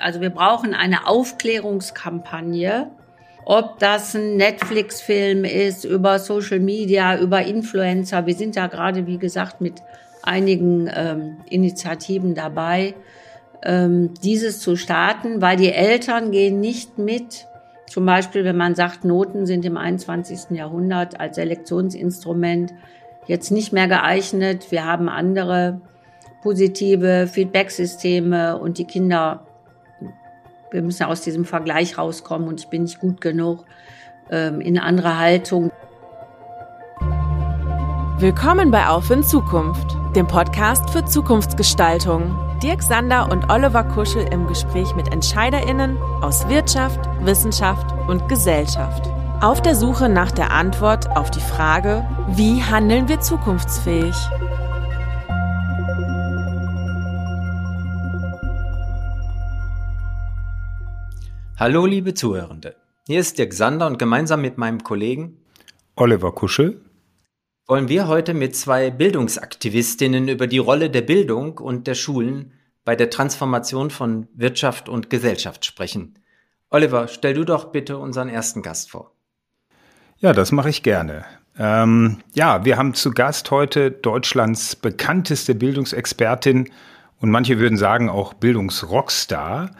Also wir brauchen eine Aufklärungskampagne, ob das ein Netflix-Film ist, über Social Media, über Influencer. Wir sind da gerade, wie gesagt, mit einigen ähm, Initiativen dabei, ähm, dieses zu starten, weil die Eltern gehen nicht mit. Zum Beispiel, wenn man sagt, Noten sind im 21. Jahrhundert als Selektionsinstrument jetzt nicht mehr geeignet. Wir haben andere positive Feedback-Systeme und die Kinder, wir müssen aus diesem Vergleich rauskommen und ich bin nicht gut genug ähm, in andere Haltung. Willkommen bei Auf in Zukunft, dem Podcast für Zukunftsgestaltung. Dirk Sander und Oliver Kuschel im Gespräch mit EntscheiderInnen aus Wirtschaft, Wissenschaft und Gesellschaft. Auf der Suche nach der Antwort auf die Frage, wie handeln wir zukunftsfähig? Hallo liebe Zuhörende, hier ist Dirk Sander und gemeinsam mit meinem Kollegen Oliver Kuschel wollen wir heute mit zwei Bildungsaktivistinnen über die Rolle der Bildung und der Schulen bei der Transformation von Wirtschaft und Gesellschaft sprechen. Oliver, stell du doch bitte unseren ersten Gast vor. Ja, das mache ich gerne. Ähm, ja, wir haben zu Gast heute Deutschlands bekannteste Bildungsexpertin und manche würden sagen auch Bildungsrockstar.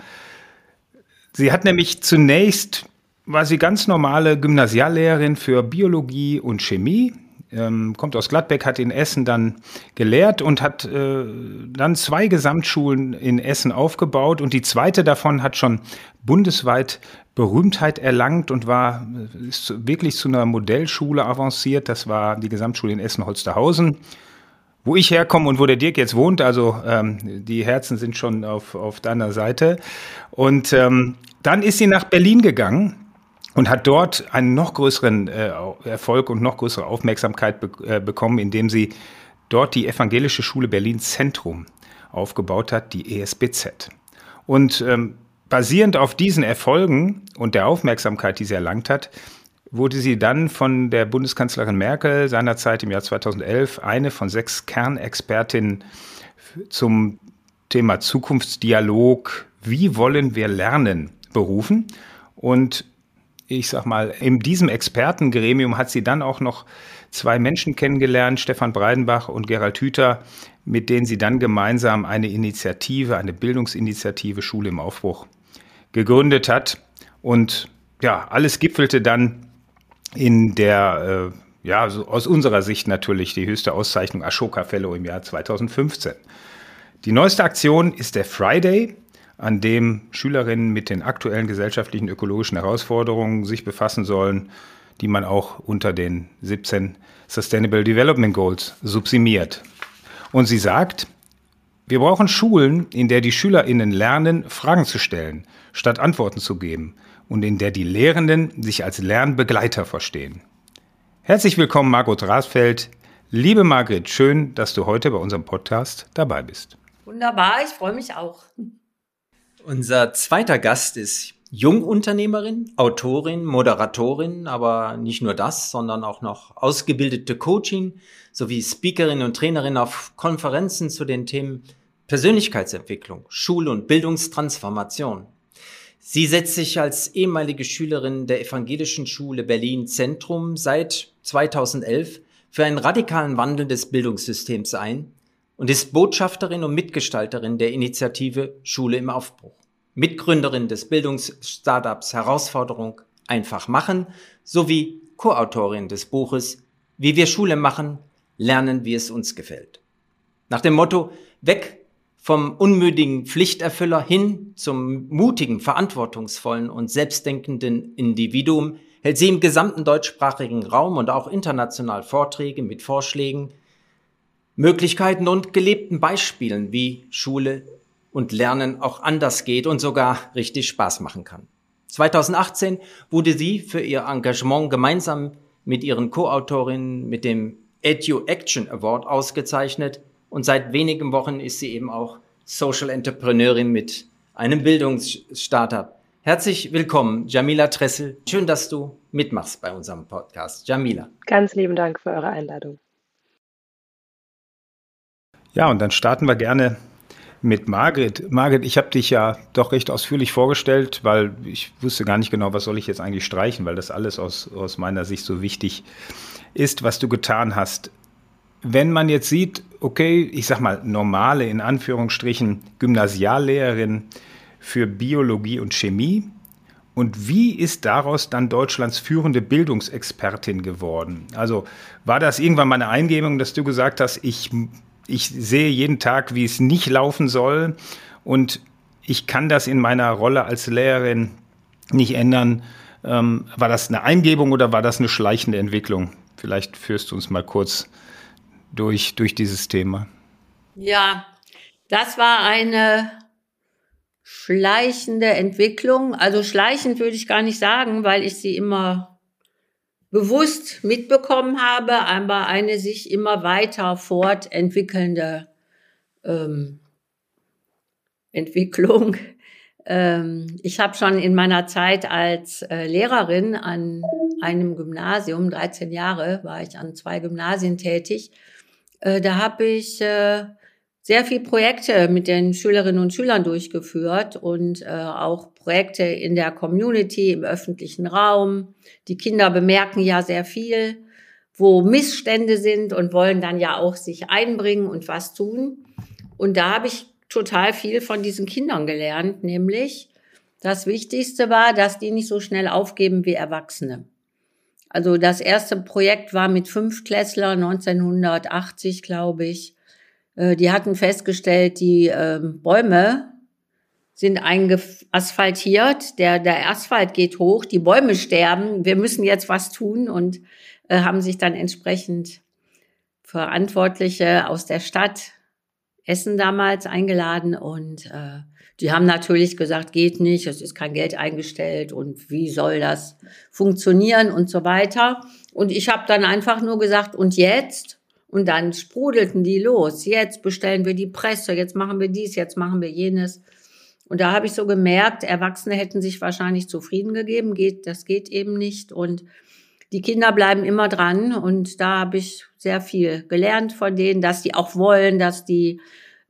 Sie hat nämlich zunächst, war sie ganz normale Gymnasiallehrerin für Biologie und Chemie ähm, kommt aus Gladbeck, hat in Essen dann gelehrt und hat äh, dann zwei Gesamtschulen in Essen aufgebaut und die zweite davon hat schon bundesweit Berühmtheit erlangt und war ist wirklich zu einer Modellschule avanciert. Das war die Gesamtschule in Essen-Holsterhausen, wo ich herkomme und wo der Dirk jetzt wohnt. Also ähm, die Herzen sind schon auf, auf deiner Seite. Und ähm, dann ist sie nach Berlin gegangen und hat dort einen noch größeren äh, Erfolg und noch größere Aufmerksamkeit be äh, bekommen, indem sie dort die Evangelische Schule Berlin Zentrum aufgebaut hat, die ESBZ. Und ähm, basierend auf diesen Erfolgen und der Aufmerksamkeit, die sie erlangt hat, wurde sie dann von der Bundeskanzlerin Merkel seinerzeit im Jahr 2011 eine von sechs Kernexpertinnen zum Thema Zukunftsdialog, wie wollen wir lernen, berufen. Und ich sag mal, in diesem Expertengremium hat sie dann auch noch zwei Menschen kennengelernt, Stefan Breidenbach und Gerald Hüther, mit denen sie dann gemeinsam eine Initiative, eine Bildungsinitiative Schule im Aufbruch gegründet hat. Und ja, alles gipfelte dann in der, äh, ja, so aus unserer Sicht natürlich die höchste Auszeichnung Ashoka Fellow im Jahr 2015. Die neueste Aktion ist der Friday, an dem Schülerinnen mit den aktuellen gesellschaftlichen ökologischen Herausforderungen sich befassen sollen, die man auch unter den 17 Sustainable Development Goals subsumiert. Und sie sagt, wir brauchen Schulen, in der die Schülerinnen lernen, Fragen zu stellen, statt Antworten zu geben und in der die Lehrenden sich als Lernbegleiter verstehen. Herzlich willkommen, Margot Rasfeld. Liebe Margret, schön, dass du heute bei unserem Podcast dabei bist. Wunderbar, ich freue mich auch. Unser zweiter Gast ist Jungunternehmerin, Autorin, Moderatorin, aber nicht nur das, sondern auch noch ausgebildete Coaching sowie Speakerin und Trainerin auf Konferenzen zu den Themen Persönlichkeitsentwicklung, Schule und Bildungstransformation. Sie setzt sich als ehemalige Schülerin der Evangelischen Schule Berlin Zentrum seit 2011 für einen radikalen Wandel des Bildungssystems ein und ist Botschafterin und Mitgestalterin der Initiative Schule im Aufbruch. Mitgründerin des Bildungsstartups Herausforderung einfach machen sowie Co-Autorin des Buches Wie wir Schule machen, lernen, wie es uns gefällt. Nach dem Motto Weg vom unmüdigen Pflichterfüller hin zum mutigen, verantwortungsvollen und selbstdenkenden Individuum hält sie im gesamten deutschsprachigen Raum und auch international Vorträge mit Vorschlägen, Möglichkeiten und gelebten Beispielen, wie Schule und Lernen auch anders geht und sogar richtig Spaß machen kann. 2018 wurde sie für ihr Engagement gemeinsam mit ihren Co-Autorinnen mit dem Edu Action Award ausgezeichnet und seit wenigen Wochen ist sie eben auch Social Entrepreneurin mit einem Bildungsstartup. Herzlich willkommen, Jamila Tressel. Schön, dass du mitmachst bei unserem Podcast. Jamila. Ganz lieben Dank für eure Einladung. Ja, und dann starten wir gerne mit Margret. Margret, ich habe dich ja doch recht ausführlich vorgestellt, weil ich wusste gar nicht genau, was soll ich jetzt eigentlich streichen, weil das alles aus, aus meiner Sicht so wichtig ist, was du getan hast. Wenn man jetzt sieht, okay, ich sag mal, normale, in Anführungsstrichen, Gymnasiallehrerin für Biologie und Chemie, und wie ist daraus dann Deutschlands führende Bildungsexpertin geworden? Also war das irgendwann mal eine Eingebung, dass du gesagt hast, ich ich sehe jeden Tag, wie es nicht laufen soll und ich kann das in meiner Rolle als Lehrerin nicht ändern. Ähm, war das eine Eingebung oder war das eine schleichende Entwicklung? Vielleicht führst du uns mal kurz durch, durch dieses Thema. Ja, das war eine schleichende Entwicklung. Also schleichend würde ich gar nicht sagen, weil ich sie immer bewusst mitbekommen habe, aber eine sich immer weiter fortentwickelnde ähm, Entwicklung. Ähm, ich habe schon in meiner Zeit als äh, Lehrerin an einem Gymnasium, 13 Jahre war ich an zwei Gymnasien tätig, äh, da habe ich äh, sehr viel Projekte mit den Schülerinnen und Schülern durchgeführt und auch Projekte in der Community, im öffentlichen Raum. Die Kinder bemerken ja sehr viel, wo Missstände sind und wollen dann ja auch sich einbringen und was tun. Und da habe ich total viel von diesen Kindern gelernt, nämlich das Wichtigste war, dass die nicht so schnell aufgeben wie Erwachsene. Also das erste Projekt war mit fünf Klässler 1980, glaube ich. Äh, die hatten festgestellt, die ähm, Bäume sind eingeasphaltiert, der, der Asphalt geht hoch, die Bäume sterben, wir müssen jetzt was tun und äh, haben sich dann entsprechend Verantwortliche aus der Stadt Essen damals eingeladen und äh, die haben natürlich gesagt, geht nicht, es ist kein Geld eingestellt und wie soll das funktionieren und so weiter. Und ich habe dann einfach nur gesagt, und jetzt? Und dann sprudelten die los. Jetzt bestellen wir die Presse, jetzt machen wir dies, jetzt machen wir jenes. Und da habe ich so gemerkt, Erwachsene hätten sich wahrscheinlich zufrieden gegeben, geht, das geht eben nicht. Und die Kinder bleiben immer dran. Und da habe ich sehr viel gelernt von denen, dass die auch wollen, dass die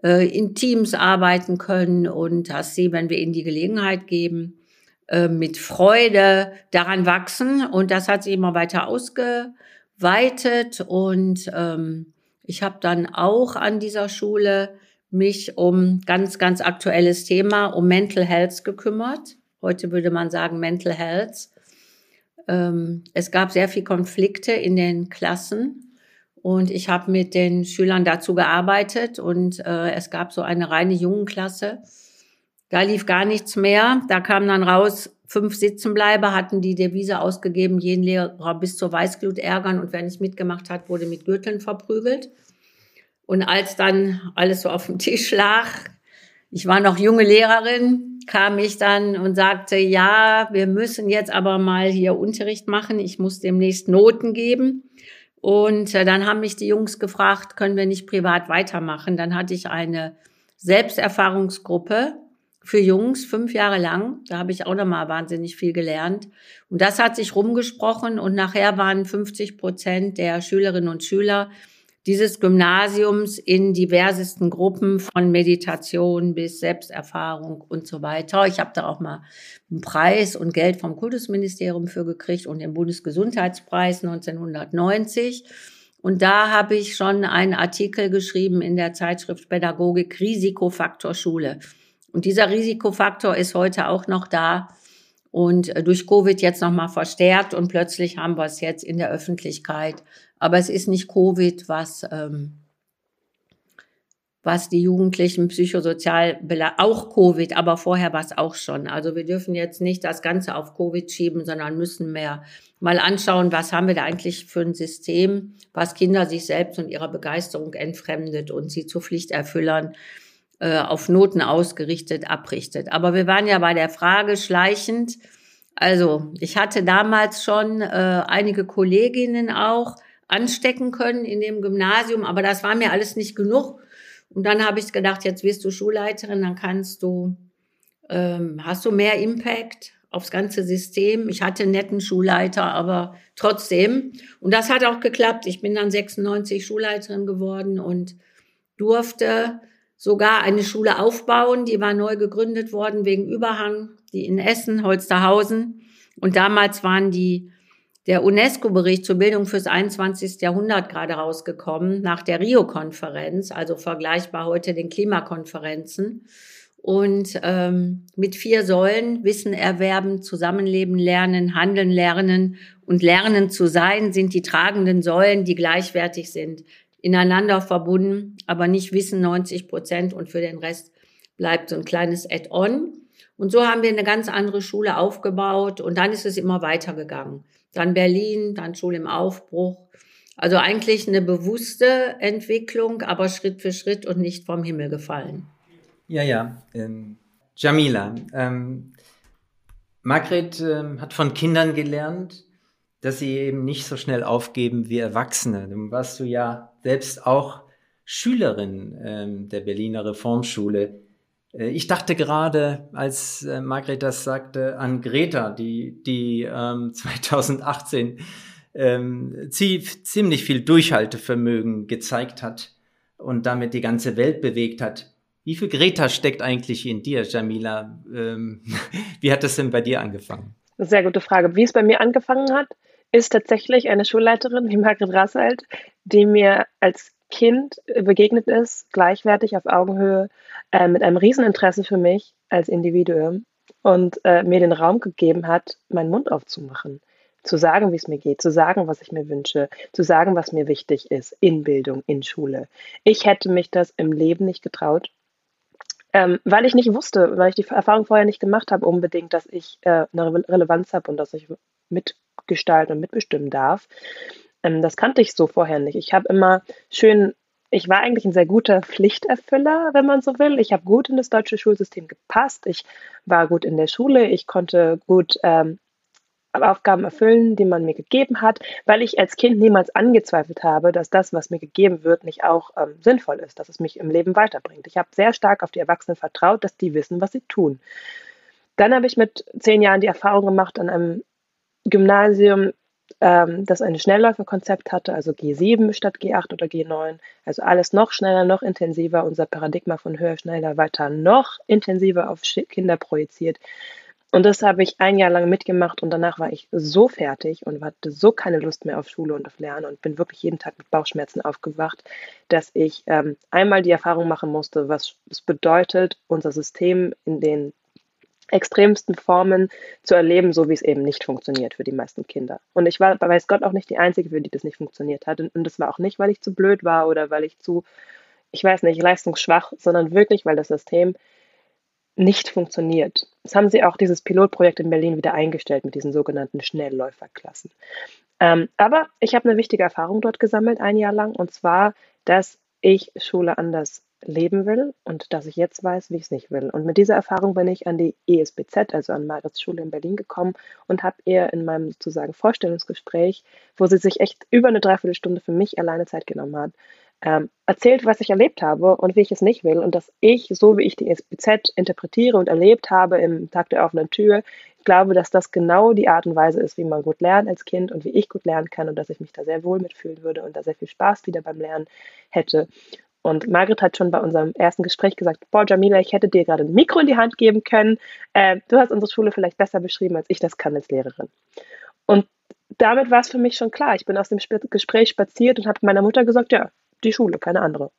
äh, in Teams arbeiten können und dass sie, wenn wir ihnen die Gelegenheit geben, äh, mit Freude daran wachsen. Und das hat sich immer weiter ausge weitet und ähm, ich habe dann auch an dieser Schule mich um ganz, ganz aktuelles Thema, um Mental Health gekümmert. Heute würde man sagen Mental Health. Ähm, es gab sehr viel Konflikte in den Klassen und ich habe mit den Schülern dazu gearbeitet und äh, es gab so eine reine Jungenklasse. Da lief gar nichts mehr. Da kam dann raus, fünf Sitzenbleiber hatten die Devise ausgegeben, jeden Lehrer bis zur Weißglut ärgern und wer nicht mitgemacht hat, wurde mit Gürteln verprügelt. Und als dann alles so auf dem Tisch lag, ich war noch junge Lehrerin, kam ich dann und sagte, ja, wir müssen jetzt aber mal hier Unterricht machen. Ich muss demnächst Noten geben. Und äh, dann haben mich die Jungs gefragt, können wir nicht privat weitermachen? Dann hatte ich eine Selbsterfahrungsgruppe für Jungs fünf Jahre lang. Da habe ich auch nochmal wahnsinnig viel gelernt. Und das hat sich rumgesprochen und nachher waren 50 Prozent der Schülerinnen und Schüler dieses Gymnasiums in diversesten Gruppen von Meditation bis Selbsterfahrung und so weiter. Ich habe da auch mal einen Preis und Geld vom Kultusministerium für gekriegt und den Bundesgesundheitspreis 1990. Und da habe ich schon einen Artikel geschrieben in der Zeitschrift Pädagogik Risikofaktor Schule. Und dieser Risikofaktor ist heute auch noch da und äh, durch Covid jetzt nochmal verstärkt und plötzlich haben wir es jetzt in der Öffentlichkeit. Aber es ist nicht Covid, was, ähm, was die Jugendlichen psychosozial, auch Covid, aber vorher war es auch schon. Also wir dürfen jetzt nicht das Ganze auf Covid schieben, sondern müssen mehr mal anschauen, was haben wir da eigentlich für ein System, was Kinder sich selbst und ihrer Begeisterung entfremdet und sie zu Pflichterfüllern äh, auf Noten ausgerichtet abrichtet. Aber wir waren ja bei der Frage schleichend. Also ich hatte damals schon äh, einige Kolleginnen auch anstecken können in dem Gymnasium, aber das war mir alles nicht genug. Und dann habe ich gedacht, jetzt wirst du Schulleiterin, dann kannst du, ähm, hast du mehr Impact aufs ganze System. Ich hatte einen netten Schulleiter, aber trotzdem. Und das hat auch geklappt. Ich bin dann 96 Schulleiterin geworden und durfte sogar eine Schule aufbauen, die war neu gegründet worden wegen Überhang, die in Essen, Holsterhausen. Und damals waren die, der UNESCO-Bericht zur Bildung fürs 21. Jahrhundert gerade rausgekommen, nach der Rio-Konferenz, also vergleichbar heute den Klimakonferenzen. Und ähm, mit vier Säulen, Wissen erwerben, Zusammenleben lernen, Handeln lernen und Lernen zu sein, sind die tragenden Säulen, die gleichwertig sind ineinander verbunden, aber nicht wissen 90 Prozent und für den Rest bleibt so ein kleines Add-on. Und so haben wir eine ganz andere Schule aufgebaut und dann ist es immer weitergegangen. Dann Berlin, dann Schule im Aufbruch. Also eigentlich eine bewusste Entwicklung, aber Schritt für Schritt und nicht vom Himmel gefallen. Ja, ja. Ähm, Jamila, ähm, Margret ähm, hat von Kindern gelernt, dass sie eben nicht so schnell aufgeben wie Erwachsene. Nun warst du ja selbst auch Schülerin ähm, der Berliner Reformschule. Äh, ich dachte gerade, als äh, Margret das sagte, an Greta, die, die ähm, 2018 ähm, ziemlich viel Durchhaltevermögen gezeigt hat und damit die ganze Welt bewegt hat. Wie viel Greta steckt eigentlich in dir, Jamila? Ähm, wie hat das denn bei dir angefangen? Sehr gute Frage. Wie es bei mir angefangen hat, ist tatsächlich eine Schulleiterin wie Margret Rasselt, die mir als Kind begegnet ist, gleichwertig auf Augenhöhe, äh, mit einem Rieseninteresse für mich als Individuum und äh, mir den Raum gegeben hat, meinen Mund aufzumachen, zu sagen, wie es mir geht, zu sagen, was ich mir wünsche, zu sagen, was mir wichtig ist in Bildung, in Schule. Ich hätte mich das im Leben nicht getraut, ähm, weil ich nicht wusste, weil ich die Erfahrung vorher nicht gemacht habe, unbedingt, dass ich äh, eine Relevanz habe und dass ich mit mitgestalten und mitbestimmen darf. Ähm, das kannte ich so vorher nicht. Ich habe immer schön, ich war eigentlich ein sehr guter Pflichterfüller, wenn man so will. Ich habe gut in das deutsche Schulsystem gepasst. Ich war gut in der Schule. Ich konnte gut ähm, Aufgaben erfüllen, die man mir gegeben hat, weil ich als Kind niemals angezweifelt habe, dass das, was mir gegeben wird, nicht auch ähm, sinnvoll ist, dass es mich im Leben weiterbringt. Ich habe sehr stark auf die Erwachsenen vertraut, dass die wissen, was sie tun. Dann habe ich mit zehn Jahren die Erfahrung gemacht, an einem Gymnasium, ähm, das ein Schnellläuferkonzept hatte, also G7 statt G8 oder G9. Also alles noch schneller, noch intensiver. Unser Paradigma von höher, schneller, weiter noch intensiver auf Kinder projiziert. Und das habe ich ein Jahr lang mitgemacht und danach war ich so fertig und hatte so keine Lust mehr auf Schule und auf Lernen und bin wirklich jeden Tag mit Bauchschmerzen aufgewacht, dass ich ähm, einmal die Erfahrung machen musste, was es bedeutet, unser System in den extremsten Formen zu erleben, so wie es eben nicht funktioniert für die meisten Kinder. Und ich war, weiß Gott, auch nicht die Einzige, für die das nicht funktioniert hat. Und, das war auch nicht, weil ich zu blöd war oder weil ich zu, ich weiß nicht, leistungsschwach, sondern wirklich, weil das System nicht funktioniert. Das haben sie auch dieses Pilotprojekt in Berlin wieder eingestellt mit diesen sogenannten Schnellläuferklassen. Ähm, aber ich habe eine wichtige Erfahrung dort gesammelt, ein Jahr lang, und zwar, dass ich Schule anders leben will und dass ich jetzt weiß, wie ich es nicht will. Und mit dieser Erfahrung bin ich an die ESBZ, also an Marits Schule in Berlin gekommen und habe ihr in meinem sozusagen Vorstellungsgespräch, wo sie sich echt über eine Dreiviertelstunde für mich alleine Zeit genommen hat, ähm, erzählt, was ich erlebt habe und wie ich es nicht will und dass ich, so wie ich die ESBZ interpretiere und erlebt habe im Tag der offenen Tür, glaube, dass das genau die Art und Weise ist, wie man gut lernt als Kind und wie ich gut lernen kann und dass ich mich da sehr wohl mitfühlen würde und da sehr viel Spaß wieder beim Lernen hätte. Und Margret hat schon bei unserem ersten Gespräch gesagt, boah, Jamila, ich hätte dir gerade ein Mikro in die Hand geben können. Äh, du hast unsere Schule vielleicht besser beschrieben, als ich das kann als Lehrerin. Und damit war es für mich schon klar. Ich bin aus dem Gespräch spaziert und habe meiner Mutter gesagt, ja, die Schule, keine andere.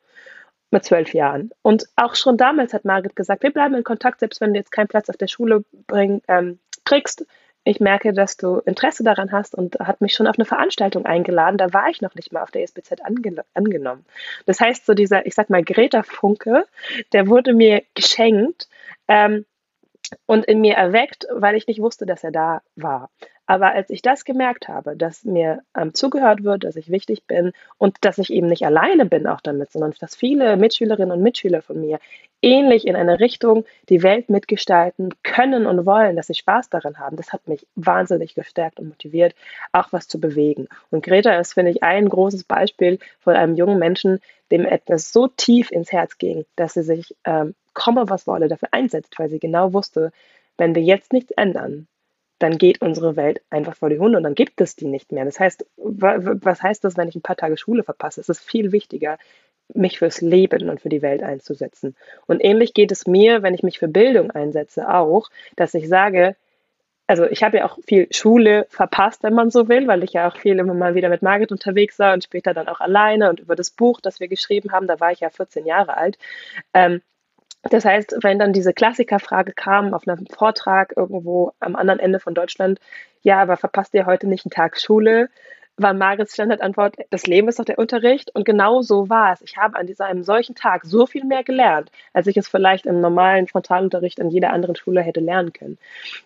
Mit zwölf Jahren. Und auch schon damals hat Margret gesagt, wir bleiben in Kontakt, selbst wenn du jetzt keinen Platz auf der Schule bring, ähm, kriegst ich merke, dass du Interesse daran hast und hat mich schon auf eine Veranstaltung eingeladen. Da war ich noch nicht mal auf der SBZ ange angenommen. Das heißt, so dieser, ich sag mal, Greta Funke, der wurde mir geschenkt ähm, und in mir erweckt, weil ich nicht wusste, dass er da war. Aber als ich das gemerkt habe, dass mir ähm, zugehört wird, dass ich wichtig bin und dass ich eben nicht alleine bin auch damit, sondern dass viele Mitschülerinnen und Mitschüler von mir ähnlich in eine Richtung die Welt mitgestalten können und wollen, dass sie Spaß daran haben, das hat mich wahnsinnig gestärkt und motiviert, auch was zu bewegen. Und Greta ist, finde ich, ein großes Beispiel von einem jungen Menschen, dem etwas so tief ins Herz ging, dass sie sich, ähm, komme was wolle, dafür einsetzt, weil sie genau wusste, wenn wir jetzt nichts ändern, dann geht unsere Welt einfach vor die Hunde und dann gibt es die nicht mehr. Das heißt, was heißt das, wenn ich ein paar Tage Schule verpasse? Es ist viel wichtiger, mich fürs Leben und für die Welt einzusetzen. Und ähnlich geht es mir, wenn ich mich für Bildung einsetze, auch, dass ich sage, also ich habe ja auch viel Schule verpasst, wenn man so will, weil ich ja auch viel immer mal wieder mit Margit unterwegs war und später dann auch alleine und über das Buch, das wir geschrieben haben, da war ich ja 14 Jahre alt. Ähm, das heißt, wenn dann diese Klassikerfrage kam auf einem Vortrag irgendwo am anderen Ende von Deutschland, ja, aber verpasst ihr heute nicht einen Tag Schule? war Marits Standardantwort, das Leben ist doch der Unterricht. Und genau so war es. Ich habe an dieser, einem solchen Tag so viel mehr gelernt, als ich es vielleicht im normalen Frontalunterricht an jeder anderen Schule hätte lernen können.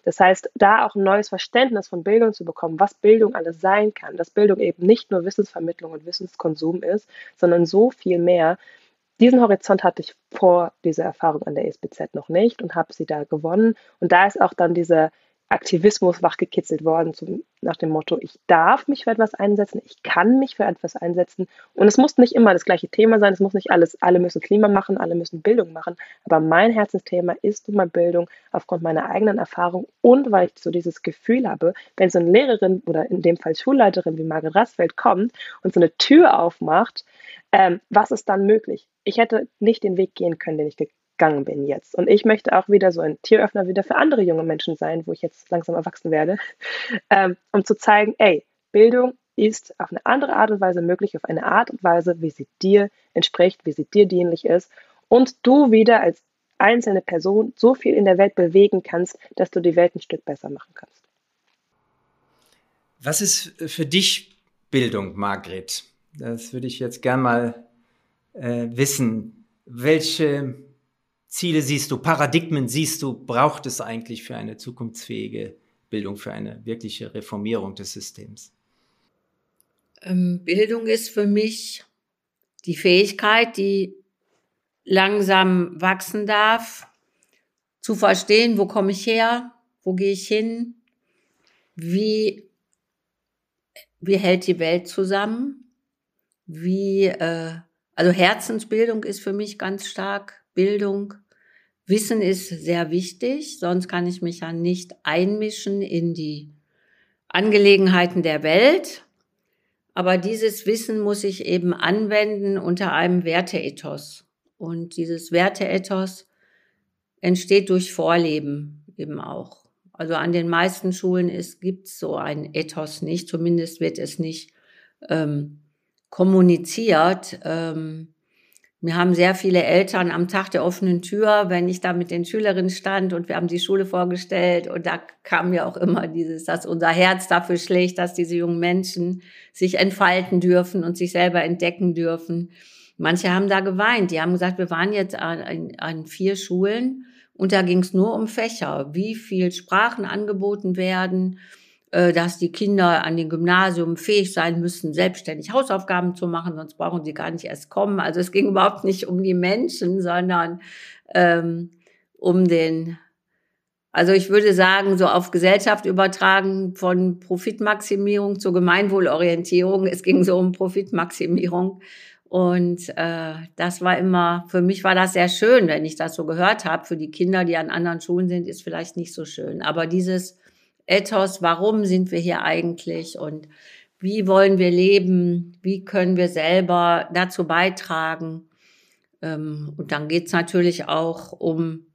Das heißt, da auch ein neues Verständnis von Bildung zu bekommen, was Bildung alles sein kann, dass Bildung eben nicht nur Wissensvermittlung und Wissenskonsum ist, sondern so viel mehr. Diesen Horizont hatte ich vor dieser Erfahrung an der ESBZ noch nicht und habe sie da gewonnen. Und da ist auch dann diese Aktivismus wachgekitzelt worden, zum, nach dem Motto, ich darf mich für etwas einsetzen, ich kann mich für etwas einsetzen. Und es muss nicht immer das gleiche Thema sein, es muss nicht alles, alle müssen Klima machen, alle müssen Bildung machen. Aber mein Herzensthema ist nun mal Bildung aufgrund meiner eigenen Erfahrung und weil ich so dieses Gefühl habe, wenn so eine Lehrerin oder in dem Fall Schulleiterin wie Margret Rassfeld kommt und so eine Tür aufmacht, ähm, was ist dann möglich? Ich hätte nicht den Weg gehen können, den ich gegangen bin jetzt. Und ich möchte auch wieder so ein Türöffner wieder für andere junge Menschen sein, wo ich jetzt langsam erwachsen werde, ähm, um zu zeigen, ey, Bildung ist auf eine andere Art und Weise möglich, auf eine Art und Weise, wie sie dir entspricht, wie sie dir dienlich ist und du wieder als einzelne Person so viel in der Welt bewegen kannst, dass du die Welt ein Stück besser machen kannst. Was ist für dich Bildung, Margret? Das würde ich jetzt gern mal äh, wissen. Welche Ziele siehst du, Paradigmen siehst du, braucht es eigentlich für eine zukunftsfähige Bildung, für eine wirkliche Reformierung des Systems? Ähm, Bildung ist für mich die Fähigkeit, die langsam wachsen darf, zu verstehen, wo komme ich her, wo gehe ich hin, wie, wie hält die Welt zusammen, wie, äh, also Herzensbildung ist für mich ganz stark Bildung. Wissen ist sehr wichtig, sonst kann ich mich ja nicht einmischen in die Angelegenheiten der Welt. Aber dieses Wissen muss ich eben anwenden unter einem Werteethos. Und dieses Werteethos entsteht durch Vorleben eben auch. Also an den meisten Schulen gibt es so ein Ethos nicht, zumindest wird es nicht ähm, kommuniziert. Ähm, wir haben sehr viele Eltern am Tag der offenen Tür, wenn ich da mit den Schülerinnen stand und wir haben die Schule vorgestellt und da kam ja auch immer dieses, dass unser Herz dafür schlägt, dass diese jungen Menschen sich entfalten dürfen und sich selber entdecken dürfen. Manche haben da geweint. Die haben gesagt, wir waren jetzt an, an vier Schulen und da ging es nur um Fächer, wie viel Sprachen angeboten werden, dass die Kinder an den Gymnasium fähig sein müssen, selbstständig Hausaufgaben zu machen, sonst brauchen sie gar nicht erst kommen. Also es ging überhaupt nicht um die Menschen, sondern ähm, um den, also ich würde sagen, so auf Gesellschaft übertragen von Profitmaximierung zur Gemeinwohlorientierung. Es ging so um Profitmaximierung. Und äh, das war immer, für mich war das sehr schön, wenn ich das so gehört habe. Für die Kinder, die an anderen Schulen sind, ist vielleicht nicht so schön. Aber dieses Ethos, warum sind wir hier eigentlich und wie wollen wir leben, wie können wir selber dazu beitragen. Ähm, und dann geht es natürlich auch um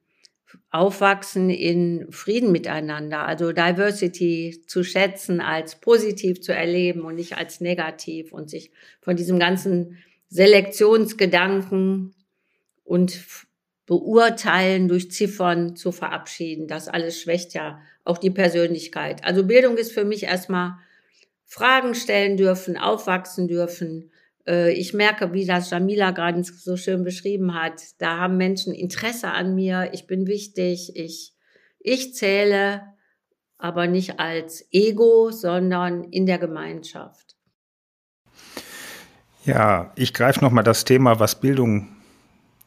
Aufwachsen in Frieden miteinander, also Diversity zu schätzen, als positiv zu erleben und nicht als negativ und sich von diesem ganzen Selektionsgedanken und Beurteilen durch Ziffern zu verabschieden. Das alles schwächt ja auch die Persönlichkeit. Also Bildung ist für mich erstmal Fragen stellen dürfen, aufwachsen dürfen. Äh, ich merke, wie das Jamila gerade so schön beschrieben hat. Da haben Menschen Interesse an mir. Ich bin wichtig. Ich, ich zähle, aber nicht als Ego, sondern in der Gemeinschaft. Ja, ich greife nochmal das Thema, was Bildung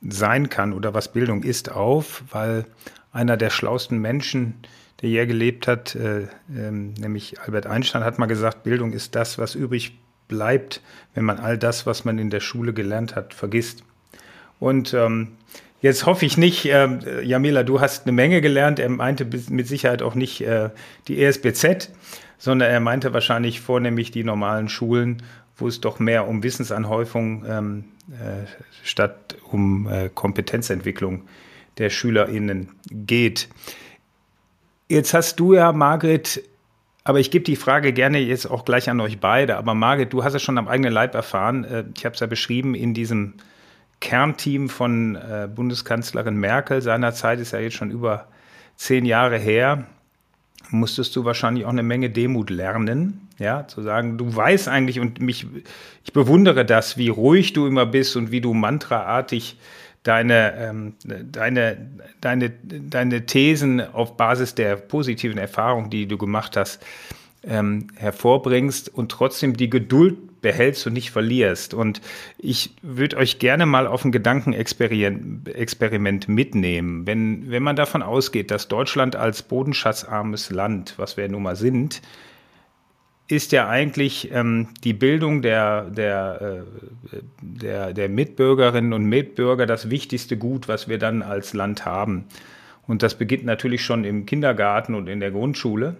sein kann oder was Bildung ist, auf, weil einer der schlauesten Menschen, der je gelebt hat, äh, äh, nämlich Albert Einstein, hat mal gesagt, Bildung ist das, was übrig bleibt, wenn man all das, was man in der Schule gelernt hat, vergisst. Und ähm, jetzt hoffe ich nicht, äh, Jamila, du hast eine Menge gelernt. Er meinte mit Sicherheit auch nicht äh, die ESBZ, sondern er meinte wahrscheinlich vornehmlich die normalen Schulen, wo es doch mehr um Wissensanhäufung ähm, äh, statt um äh, Kompetenzentwicklung der SchülerInnen geht. Jetzt hast du ja, Margret, aber ich gebe die Frage gerne jetzt auch gleich an euch beide. Aber Margret, du hast es schon am eigenen Leib erfahren. Äh, ich habe es ja beschrieben in diesem Kernteam von äh, Bundeskanzlerin Merkel. Seinerzeit ist ja jetzt schon über zehn Jahre her. Musstest du wahrscheinlich auch eine Menge Demut lernen, ja, zu sagen, du weißt eigentlich und mich, ich bewundere das, wie ruhig du immer bist und wie du mantraartig deine, ähm, deine, deine, deine Thesen auf Basis der positiven Erfahrung, die du gemacht hast, ähm, hervorbringst und trotzdem die Geduld behältst und nicht verlierst. Und ich würde euch gerne mal auf ein Gedankenexperiment mitnehmen. Wenn, wenn man davon ausgeht, dass Deutschland als bodenschatzarmes Land, was wir nun mal sind, ist ja eigentlich ähm, die Bildung der, der, äh, der, der Mitbürgerinnen und Mitbürger das wichtigste Gut, was wir dann als Land haben. Und das beginnt natürlich schon im Kindergarten und in der Grundschule,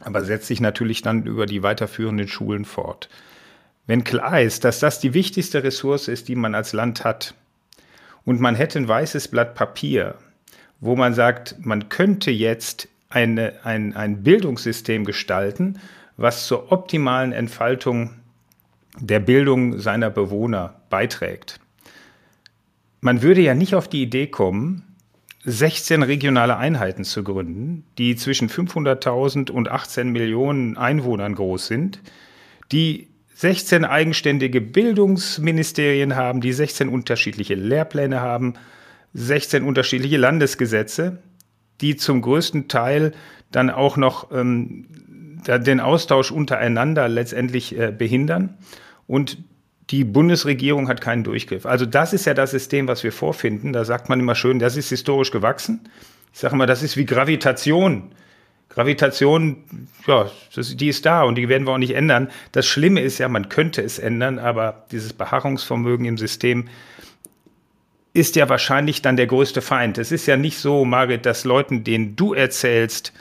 aber setzt sich natürlich dann über die weiterführenden Schulen fort. Wenn klar ist, dass das die wichtigste Ressource ist, die man als Land hat, und man hätte ein weißes Blatt Papier, wo man sagt, man könnte jetzt eine, ein, ein Bildungssystem gestalten, was zur optimalen Entfaltung der Bildung seiner Bewohner beiträgt. Man würde ja nicht auf die Idee kommen, 16 regionale Einheiten zu gründen, die zwischen 500.000 und 18 Millionen Einwohnern groß sind, die 16 eigenständige Bildungsministerien haben, die 16 unterschiedliche Lehrpläne haben, 16 unterschiedliche Landesgesetze, die zum größten Teil dann auch noch ähm, den Austausch untereinander letztendlich äh, behindern. Und die Bundesregierung hat keinen Durchgriff. Also das ist ja das System, was wir vorfinden. Da sagt man immer schön, das ist historisch gewachsen. Ich sage immer, das ist wie Gravitation. Gravitation, ja, das, die ist da und die werden wir auch nicht ändern. Das Schlimme ist ja, man könnte es ändern, aber dieses Beharrungsvermögen im System ist ja wahrscheinlich dann der größte Feind. Es ist ja nicht so, Margret, dass Leuten, denen du erzählst,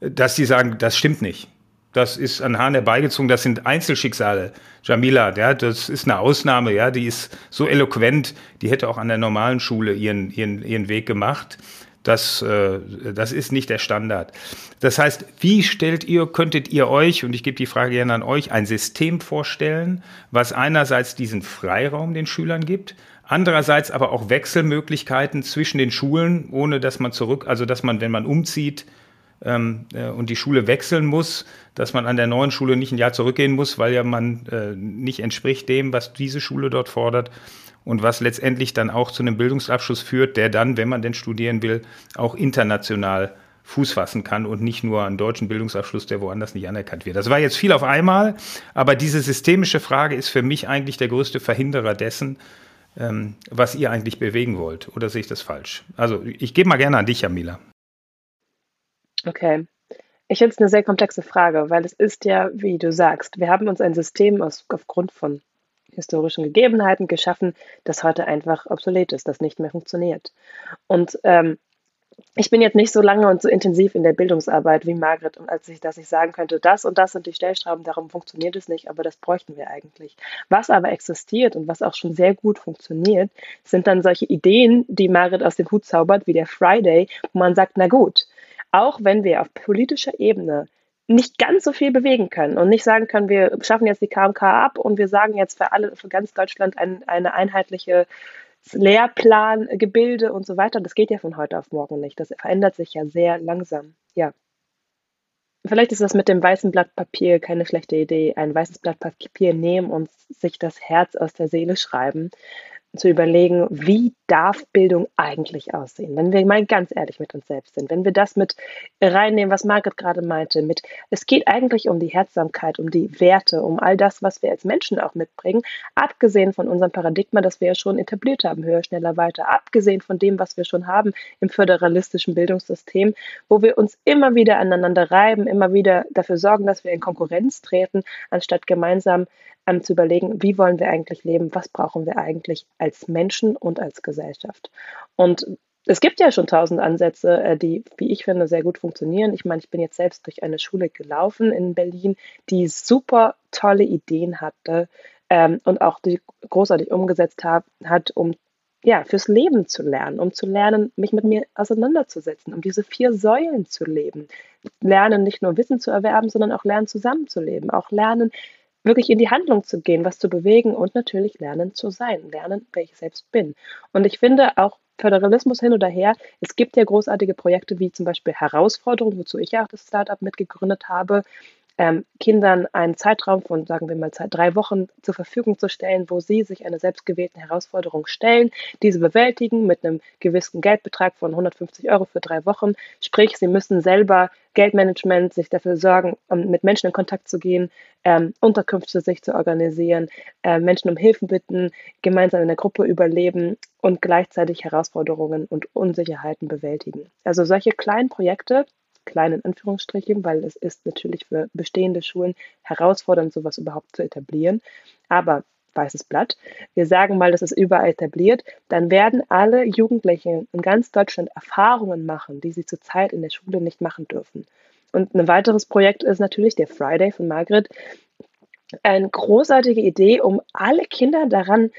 dass sie sagen, das stimmt nicht. Das ist an Hahn herbeigezogen, das sind Einzelschicksale. Jamila, ja, das ist eine Ausnahme, ja, die ist so eloquent, die hätte auch an der normalen Schule ihren, ihren, ihren Weg gemacht. Das, äh, das ist nicht der Standard. Das heißt, wie stellt ihr, könntet ihr euch, und ich gebe die Frage gerne an euch, ein System vorstellen, was einerseits diesen Freiraum den Schülern gibt, andererseits aber auch Wechselmöglichkeiten zwischen den Schulen, ohne dass man zurück, also dass man, wenn man umzieht, ähm, äh, und die Schule wechseln muss, dass man an der neuen Schule nicht ein Jahr zurückgehen muss, weil ja man äh, nicht entspricht dem, was diese Schule dort fordert und was letztendlich dann auch zu einem Bildungsabschluss führt, der dann, wenn man denn studieren will, auch international Fuß fassen kann und nicht nur einen deutschen Bildungsabschluss, der woanders nicht anerkannt wird. Das war jetzt viel auf einmal, aber diese systemische Frage ist für mich eigentlich der größte Verhinderer dessen, ähm, was ihr eigentlich bewegen wollt. Oder sehe ich das falsch? Also ich gebe mal gerne an dich, Jamila. Okay. Ich finde es eine sehr komplexe Frage, weil es ist ja, wie du sagst, wir haben uns ein System aus, aufgrund von historischen Gegebenheiten geschaffen, das heute einfach obsolet ist, das nicht mehr funktioniert. Und ähm, ich bin jetzt nicht so lange und so intensiv in der Bildungsarbeit wie Margret, als ich, dass ich sagen könnte, das und das sind die Stellschrauben, darum funktioniert es nicht, aber das bräuchten wir eigentlich. Was aber existiert und was auch schon sehr gut funktioniert, sind dann solche Ideen, die Margret aus dem Hut zaubert, wie der Friday, wo man sagt, na gut, auch wenn wir auf politischer Ebene nicht ganz so viel bewegen können und nicht sagen können, wir schaffen jetzt die KMK ab und wir sagen jetzt für alle, für ganz Deutschland ein, eine einheitliche Lehrplan, Gebilde und so weiter. Das geht ja von heute auf morgen nicht. Das verändert sich ja sehr langsam. Ja. Vielleicht ist das mit dem weißen Blatt Papier keine schlechte Idee. Ein weißes Blatt Papier nehmen und sich das Herz aus der Seele schreiben zu überlegen, wie darf Bildung eigentlich aussehen? Wenn wir mal ganz ehrlich mit uns selbst sind, wenn wir das mit reinnehmen, was Margaret gerade meinte, mit es geht eigentlich um die Herzsamkeit, um die Werte, um all das, was wir als Menschen auch mitbringen, abgesehen von unserem Paradigma, das wir ja schon etabliert haben, höher, schneller, weiter, abgesehen von dem, was wir schon haben im föderalistischen Bildungssystem, wo wir uns immer wieder aneinander reiben, immer wieder dafür sorgen, dass wir in Konkurrenz treten, anstatt gemeinsam ähm, zu überlegen, wie wollen wir eigentlich leben, was brauchen wir eigentlich als Menschen und als Gesellschaft. Und es gibt ja schon tausend Ansätze, äh, die, wie ich finde, sehr gut funktionieren. Ich meine, ich bin jetzt selbst durch eine Schule gelaufen in Berlin, die super tolle Ideen hatte, ähm, und auch die großartig umgesetzt hab, hat, um ja, fürs Leben zu lernen, um zu lernen, mich mit mir auseinanderzusetzen, um diese vier Säulen zu leben. Lernen, nicht nur Wissen zu erwerben, sondern auch lernen, zusammenzuleben. Auch lernen, wirklich in die Handlung zu gehen, was zu bewegen und natürlich lernen zu sein, lernen, wer ich selbst bin. Und ich finde auch Föderalismus hin oder her, es gibt ja großartige Projekte wie zum Beispiel Herausforderungen, wozu ich ja auch das Startup mitgegründet habe, ähm, Kindern einen Zeitraum von, sagen wir mal, drei Wochen zur Verfügung zu stellen, wo sie sich eine selbstgewählte Herausforderung stellen, diese bewältigen mit einem gewissen Geldbetrag von 150 Euro für drei Wochen. Sprich, sie müssen selber Geldmanagement, sich dafür sorgen, um mit Menschen in Kontakt zu gehen, ähm, Unterkünfte sich zu organisieren, äh, Menschen um Hilfen bitten, gemeinsam in der Gruppe überleben und gleichzeitig Herausforderungen und Unsicherheiten bewältigen. Also solche kleinen Projekte klein in Anführungsstrichen, weil es ist natürlich für bestehende Schulen herausfordernd, sowas überhaupt zu etablieren. Aber weißes Blatt. Wir sagen mal, das ist überall etabliert, dann werden alle Jugendlichen in ganz Deutschland Erfahrungen machen, die sie zurzeit in der Schule nicht machen dürfen. Und ein weiteres Projekt ist natürlich der Friday von Margret. Eine großartige Idee, um alle Kinder daran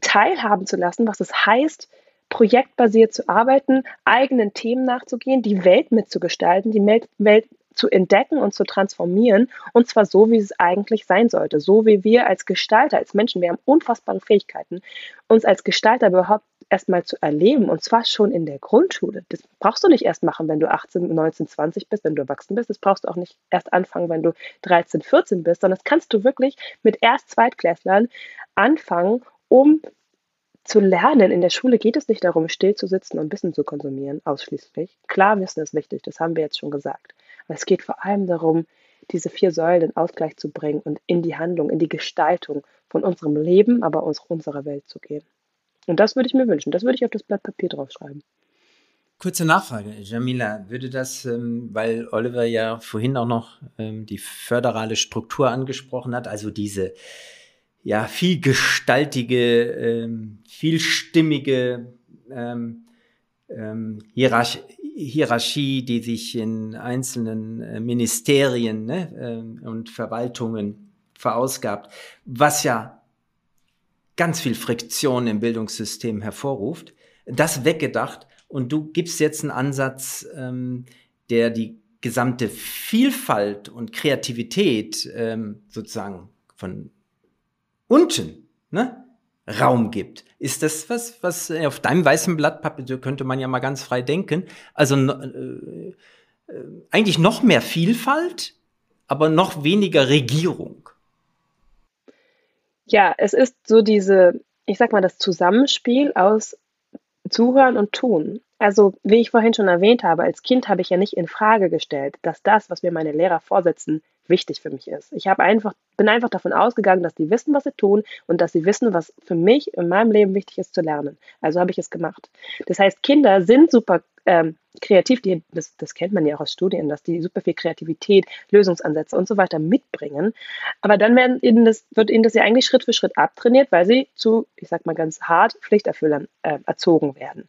teilhaben zu lassen, was es heißt, projektbasiert zu arbeiten, eigenen Themen nachzugehen, die Welt mitzugestalten, die Welt zu entdecken und zu transformieren und zwar so, wie es eigentlich sein sollte, so wie wir als Gestalter, als Menschen, wir haben unfassbare Fähigkeiten, uns als Gestalter überhaupt erstmal zu erleben und zwar schon in der Grundschule. Das brauchst du nicht erst machen, wenn du 18, 19, 20 bist, wenn du erwachsen bist. Das brauchst du auch nicht erst anfangen, wenn du 13, 14 bist, sondern das kannst du wirklich mit erst Zweitklässlern anfangen, um zu lernen. In der Schule geht es nicht darum, still zu sitzen und Wissen zu konsumieren, ausschließlich. Klar, Wissen ist wichtig, das haben wir jetzt schon gesagt. Aber es geht vor allem darum, diese vier Säulen in Ausgleich zu bringen und in die Handlung, in die Gestaltung von unserem Leben, aber auch unserer Welt zu gehen. Und das würde ich mir wünschen. Das würde ich auf das Blatt Papier draufschreiben. Kurze Nachfrage, Jamila, würde das, ähm, weil Oliver ja vorhin auch noch ähm, die föderale Struktur angesprochen hat, also diese ja, vielgestaltige, ähm, vielstimmige ähm, ähm, Hierarch Hierarchie, die sich in einzelnen äh, Ministerien ne, äh, und Verwaltungen verausgabt, was ja ganz viel Friktion im Bildungssystem hervorruft, das weggedacht. Und du gibst jetzt einen Ansatz, ähm, der die gesamte Vielfalt und Kreativität ähm, sozusagen von unten ne, Raum gibt. Ist das was, was auf deinem weißen Blatt Papier könnte man ja mal ganz frei denken? Also äh, äh, eigentlich noch mehr Vielfalt, aber noch weniger Regierung. Ja, es ist so diese, ich sag mal, das Zusammenspiel aus Zuhören und Tun. Also, wie ich vorhin schon erwähnt habe, als Kind habe ich ja nicht in Frage gestellt, dass das, was mir meine Lehrer vorsetzen, wichtig für mich ist. Ich habe einfach, bin einfach davon ausgegangen, dass die wissen, was sie tun und dass sie wissen, was für mich in meinem Leben wichtig ist zu lernen. Also habe ich es gemacht. Das heißt, Kinder sind super ähm, kreativ, die, das, das kennt man ja auch aus Studien, dass die super viel Kreativität, Lösungsansätze und so weiter mitbringen. Aber dann werden ihnen das, wird ihnen das ja eigentlich Schritt für Schritt abtrainiert, weil sie zu, ich sag mal ganz hart, Pflichterfüllern äh, erzogen werden.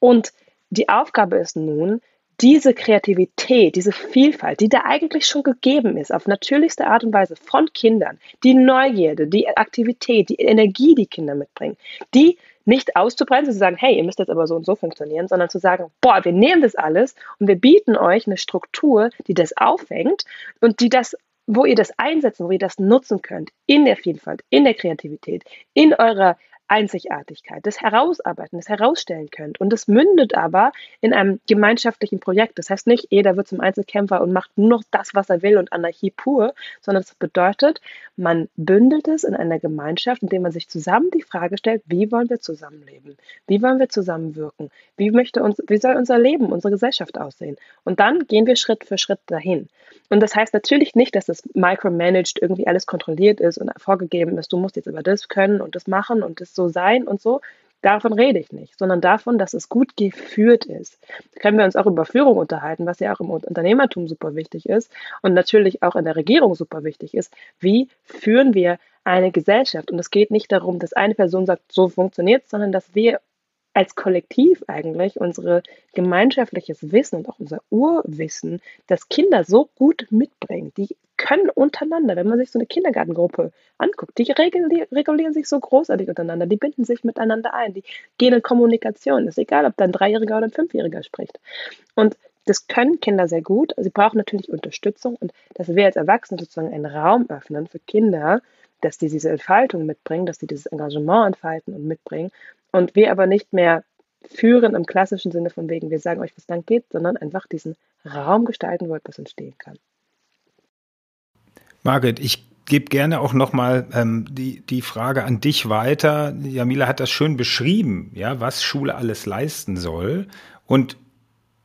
Und die Aufgabe ist nun, diese Kreativität, diese Vielfalt, die da eigentlich schon gegeben ist, auf natürlichste Art und Weise von Kindern, die Neugierde, die Aktivität, die Energie, die Kinder mitbringen, die nicht auszubremsen, zu sagen, hey, ihr müsst jetzt aber so und so funktionieren, sondern zu sagen, boah, wir nehmen das alles und wir bieten euch eine Struktur, die das auffängt und die das wo ihr das einsetzen, wo ihr das nutzen könnt, in der Vielfalt, in der Kreativität, in eurer Einzigartigkeit, das Herausarbeiten, das Herausstellen könnt. Und das mündet aber in einem gemeinschaftlichen Projekt. Das heißt nicht, jeder wird zum Einzelkämpfer und macht nur noch das, was er will und Anarchie pur, sondern das bedeutet, man bündelt es in einer Gemeinschaft, indem man sich zusammen die Frage stellt, wie wollen wir zusammenleben? Wie wollen wir zusammenwirken? Wie möchte uns, wie soll unser Leben, unsere Gesellschaft aussehen? Und dann gehen wir Schritt für Schritt dahin. Und das heißt natürlich nicht, dass das micromanaged irgendwie alles kontrolliert ist und vorgegeben ist, du musst jetzt aber das können und das machen und das so sein und so. Davon rede ich nicht, sondern davon, dass es gut geführt ist. Da können wir uns auch über Führung unterhalten, was ja auch im Unternehmertum super wichtig ist und natürlich auch in der Regierung super wichtig ist. Wie führen wir eine Gesellschaft? Und es geht nicht darum, dass eine Person sagt, so funktioniert es, sondern dass wir als Kollektiv eigentlich unsere gemeinschaftliches Wissen und auch unser Urwissen, das Kinder so gut mitbringen. Die können untereinander, wenn man sich so eine Kindergartengruppe anguckt, die regulieren sich so großartig untereinander, die binden sich miteinander ein, die gehen in Kommunikation. Ist egal, ob da ein Dreijähriger oder ein Fünfjähriger spricht. Und das können Kinder sehr gut. Sie brauchen natürlich Unterstützung und dass wir als Erwachsene sozusagen einen Raum öffnen für Kinder, dass die diese Entfaltung mitbringen, dass sie dieses Engagement entfalten und mitbringen und wir aber nicht mehr führen im klassischen Sinne von wegen, wir sagen euch, was dann geht, sondern einfach diesen Raum gestalten, wo etwas entstehen kann. Margret, ich gebe gerne auch nochmal ähm, die, die Frage an dich weiter. Jamila hat das schön beschrieben, ja, was Schule alles leisten soll. Und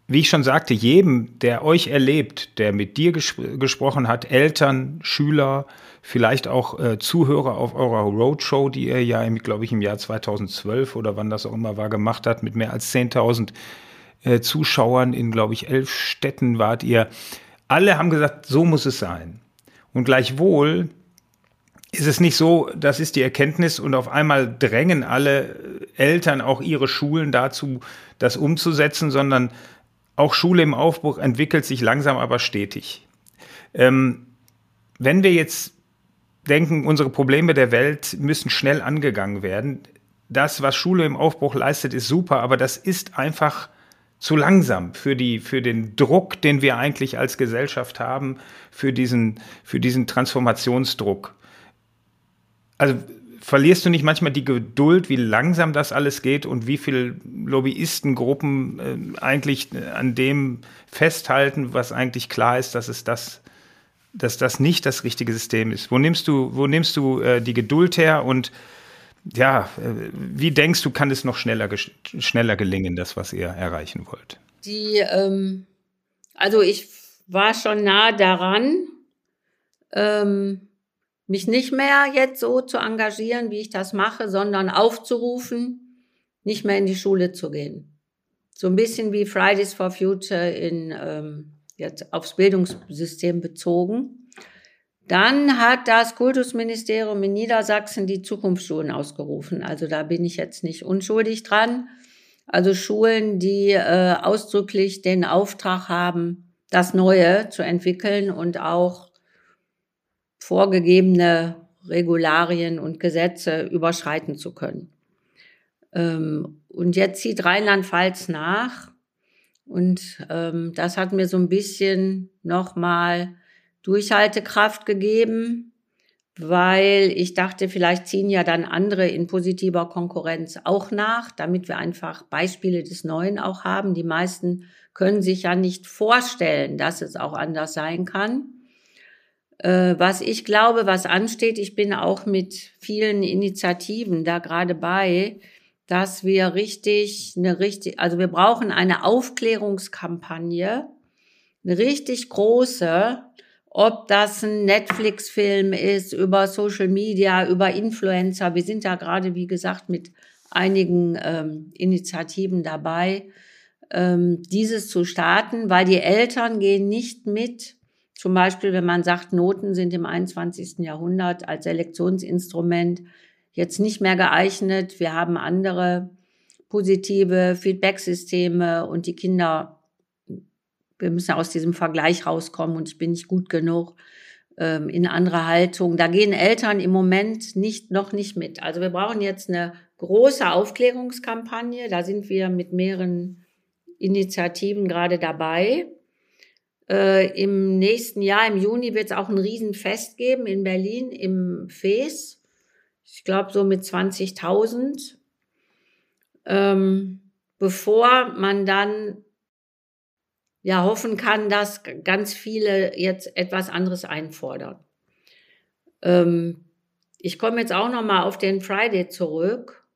wie ich schon sagte, jedem, der euch erlebt, der mit dir ges gesprochen hat, Eltern, Schüler, vielleicht auch äh, Zuhörer auf eurer Roadshow, die ihr ja, glaube ich, im Jahr 2012 oder wann das auch immer war, gemacht hat, mit mehr als 10.000 äh, Zuschauern in, glaube ich, elf Städten wart ihr. Alle haben gesagt, so muss es sein. Und gleichwohl ist es nicht so, das ist die Erkenntnis und auf einmal drängen alle Eltern auch ihre Schulen dazu, das umzusetzen, sondern auch Schule im Aufbruch entwickelt sich langsam, aber stetig. Ähm, wenn wir jetzt denken, unsere Probleme der Welt müssen schnell angegangen werden, das, was Schule im Aufbruch leistet, ist super, aber das ist einfach zu langsam für die, für den Druck, den wir eigentlich als Gesellschaft haben, für diesen, für diesen Transformationsdruck. Also verlierst du nicht manchmal die Geduld, wie langsam das alles geht und wie viele Lobbyistengruppen äh, eigentlich an dem festhalten, was eigentlich klar ist, dass es das, dass das nicht das richtige System ist? Wo nimmst du, wo nimmst du äh, die Geduld her und ja, äh, wie denkst du, kann es noch schneller, schneller gelingen, das, was ihr erreichen wollt? Die, ähm, also ich war schon nah daran, ähm, mich nicht mehr jetzt so zu engagieren, wie ich das mache, sondern aufzurufen, nicht mehr in die Schule zu gehen. So ein bisschen wie Fridays for Future in, ähm, jetzt aufs Bildungssystem bezogen. Dann hat das Kultusministerium in Niedersachsen die Zukunftsschulen ausgerufen. Also da bin ich jetzt nicht unschuldig dran. Also Schulen, die äh, ausdrücklich den Auftrag haben, das Neue zu entwickeln und auch vorgegebene Regularien und Gesetze überschreiten zu können. Ähm, und jetzt zieht Rheinland-Pfalz nach. Und ähm, das hat mir so ein bisschen nochmal Durchhaltekraft gegeben, weil ich dachte, vielleicht ziehen ja dann andere in positiver Konkurrenz auch nach, damit wir einfach Beispiele des Neuen auch haben. Die meisten können sich ja nicht vorstellen, dass es auch anders sein kann. Äh, was ich glaube, was ansteht, ich bin auch mit vielen Initiativen da gerade bei, dass wir richtig, eine richtig, also wir brauchen eine Aufklärungskampagne, eine richtig große, ob das ein Netflix-Film ist, über Social Media, über Influencer. Wir sind da gerade, wie gesagt, mit einigen ähm, Initiativen dabei, ähm, dieses zu starten, weil die Eltern gehen nicht mit, zum Beispiel, wenn man sagt, Noten sind im 21. Jahrhundert als Selektionsinstrument jetzt nicht mehr geeignet. Wir haben andere positive Feedbacksysteme und die Kinder, wir müssen aus diesem Vergleich rauskommen und ich bin nicht gut genug ähm, in andere Haltung. Da gehen Eltern im Moment nicht, noch nicht mit. Also wir brauchen jetzt eine große Aufklärungskampagne. Da sind wir mit mehreren Initiativen gerade dabei. Äh, Im nächsten Jahr, im Juni, wird es auch ein Riesenfest geben in Berlin im FES. Ich glaube so mit 20.000. Ähm, bevor man dann ja hoffen kann, dass ganz viele jetzt etwas anderes einfordern. Ähm, ich komme jetzt auch noch mal auf den Friday zurück.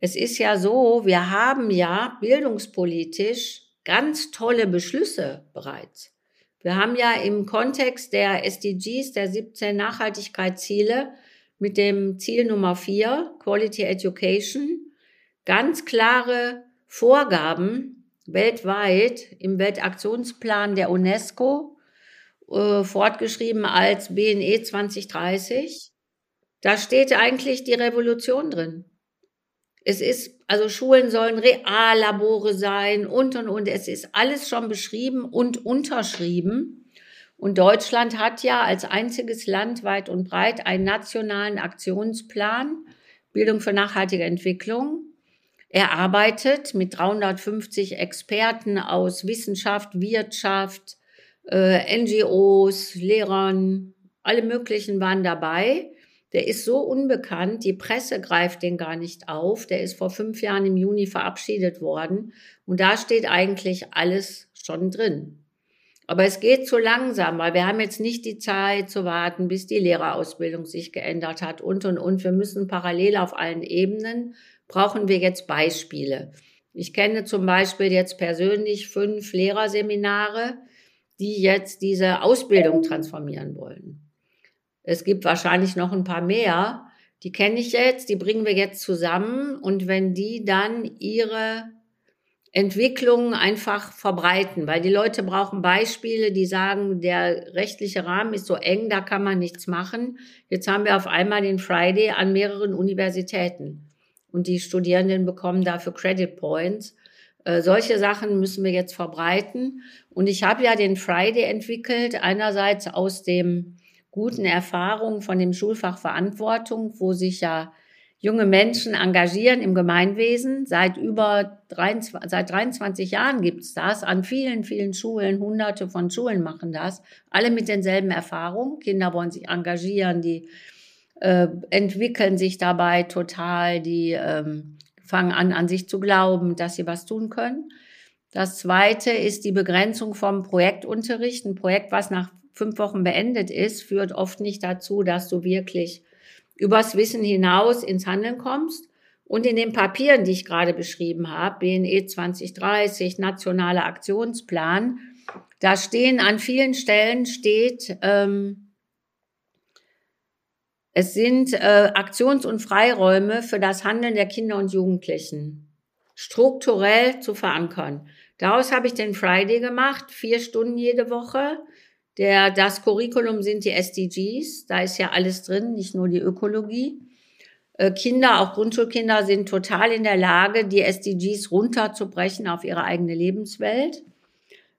Es ist ja so, wir haben ja bildungspolitisch ganz tolle Beschlüsse bereits. Wir haben ja im Kontext der SDGs, der 17 Nachhaltigkeitsziele, mit dem Ziel Nummer 4, Quality Education, ganz klare Vorgaben weltweit im Weltaktionsplan der UNESCO, äh, fortgeschrieben als BNE 2030. Da steht eigentlich die Revolution drin. Es ist, also Schulen sollen Reallabore sein und, und, und. Es ist alles schon beschrieben und unterschrieben. Und Deutschland hat ja als einziges Land weit und breit einen nationalen Aktionsplan Bildung für nachhaltige Entwicklung. Er arbeitet mit 350 Experten aus Wissenschaft, Wirtschaft, äh, NGOs, Lehrern, alle möglichen waren dabei. Der ist so unbekannt, die Presse greift den gar nicht auf. Der ist vor fünf Jahren im Juni verabschiedet worden. Und da steht eigentlich alles schon drin. Aber es geht zu langsam, weil wir haben jetzt nicht die Zeit zu warten, bis die Lehrerausbildung sich geändert hat und, und, und. Wir müssen parallel auf allen Ebenen, brauchen wir jetzt Beispiele. Ich kenne zum Beispiel jetzt persönlich fünf Lehrerseminare, die jetzt diese Ausbildung transformieren wollen. Es gibt wahrscheinlich noch ein paar mehr. Die kenne ich jetzt, die bringen wir jetzt zusammen. Und wenn die dann ihre Entwicklungen einfach verbreiten, weil die Leute brauchen Beispiele, die sagen, der rechtliche Rahmen ist so eng, da kann man nichts machen. Jetzt haben wir auf einmal den Friday an mehreren Universitäten und die Studierenden bekommen dafür Credit Points. Äh, solche Sachen müssen wir jetzt verbreiten. Und ich habe ja den Friday entwickelt, einerseits aus dem guten Erfahrungen von dem Schulfach Verantwortung, wo sich ja junge Menschen engagieren im Gemeinwesen. Seit über 23, seit 23 Jahren gibt's das. An vielen, vielen Schulen, hunderte von Schulen machen das. Alle mit denselben Erfahrungen. Kinder wollen sich engagieren, die äh, entwickeln sich dabei total, die ähm, fangen an, an sich zu glauben, dass sie was tun können. Das zweite ist die Begrenzung vom Projektunterricht. Ein Projekt, was nach fünf Wochen beendet ist, führt oft nicht dazu, dass du wirklich übers Wissen hinaus ins Handeln kommst. Und in den Papieren, die ich gerade beschrieben habe, BNE 2030, nationaler Aktionsplan, da stehen an vielen Stellen steht, ähm, es sind äh, Aktions- und Freiräume für das Handeln der Kinder und Jugendlichen strukturell zu verankern. Daraus habe ich den Friday gemacht, vier Stunden jede Woche. Der, das Curriculum sind die SDGs, da ist ja alles drin, nicht nur die Ökologie. Äh, Kinder, auch Grundschulkinder, sind total in der Lage, die SDGs runterzubrechen auf ihre eigene Lebenswelt.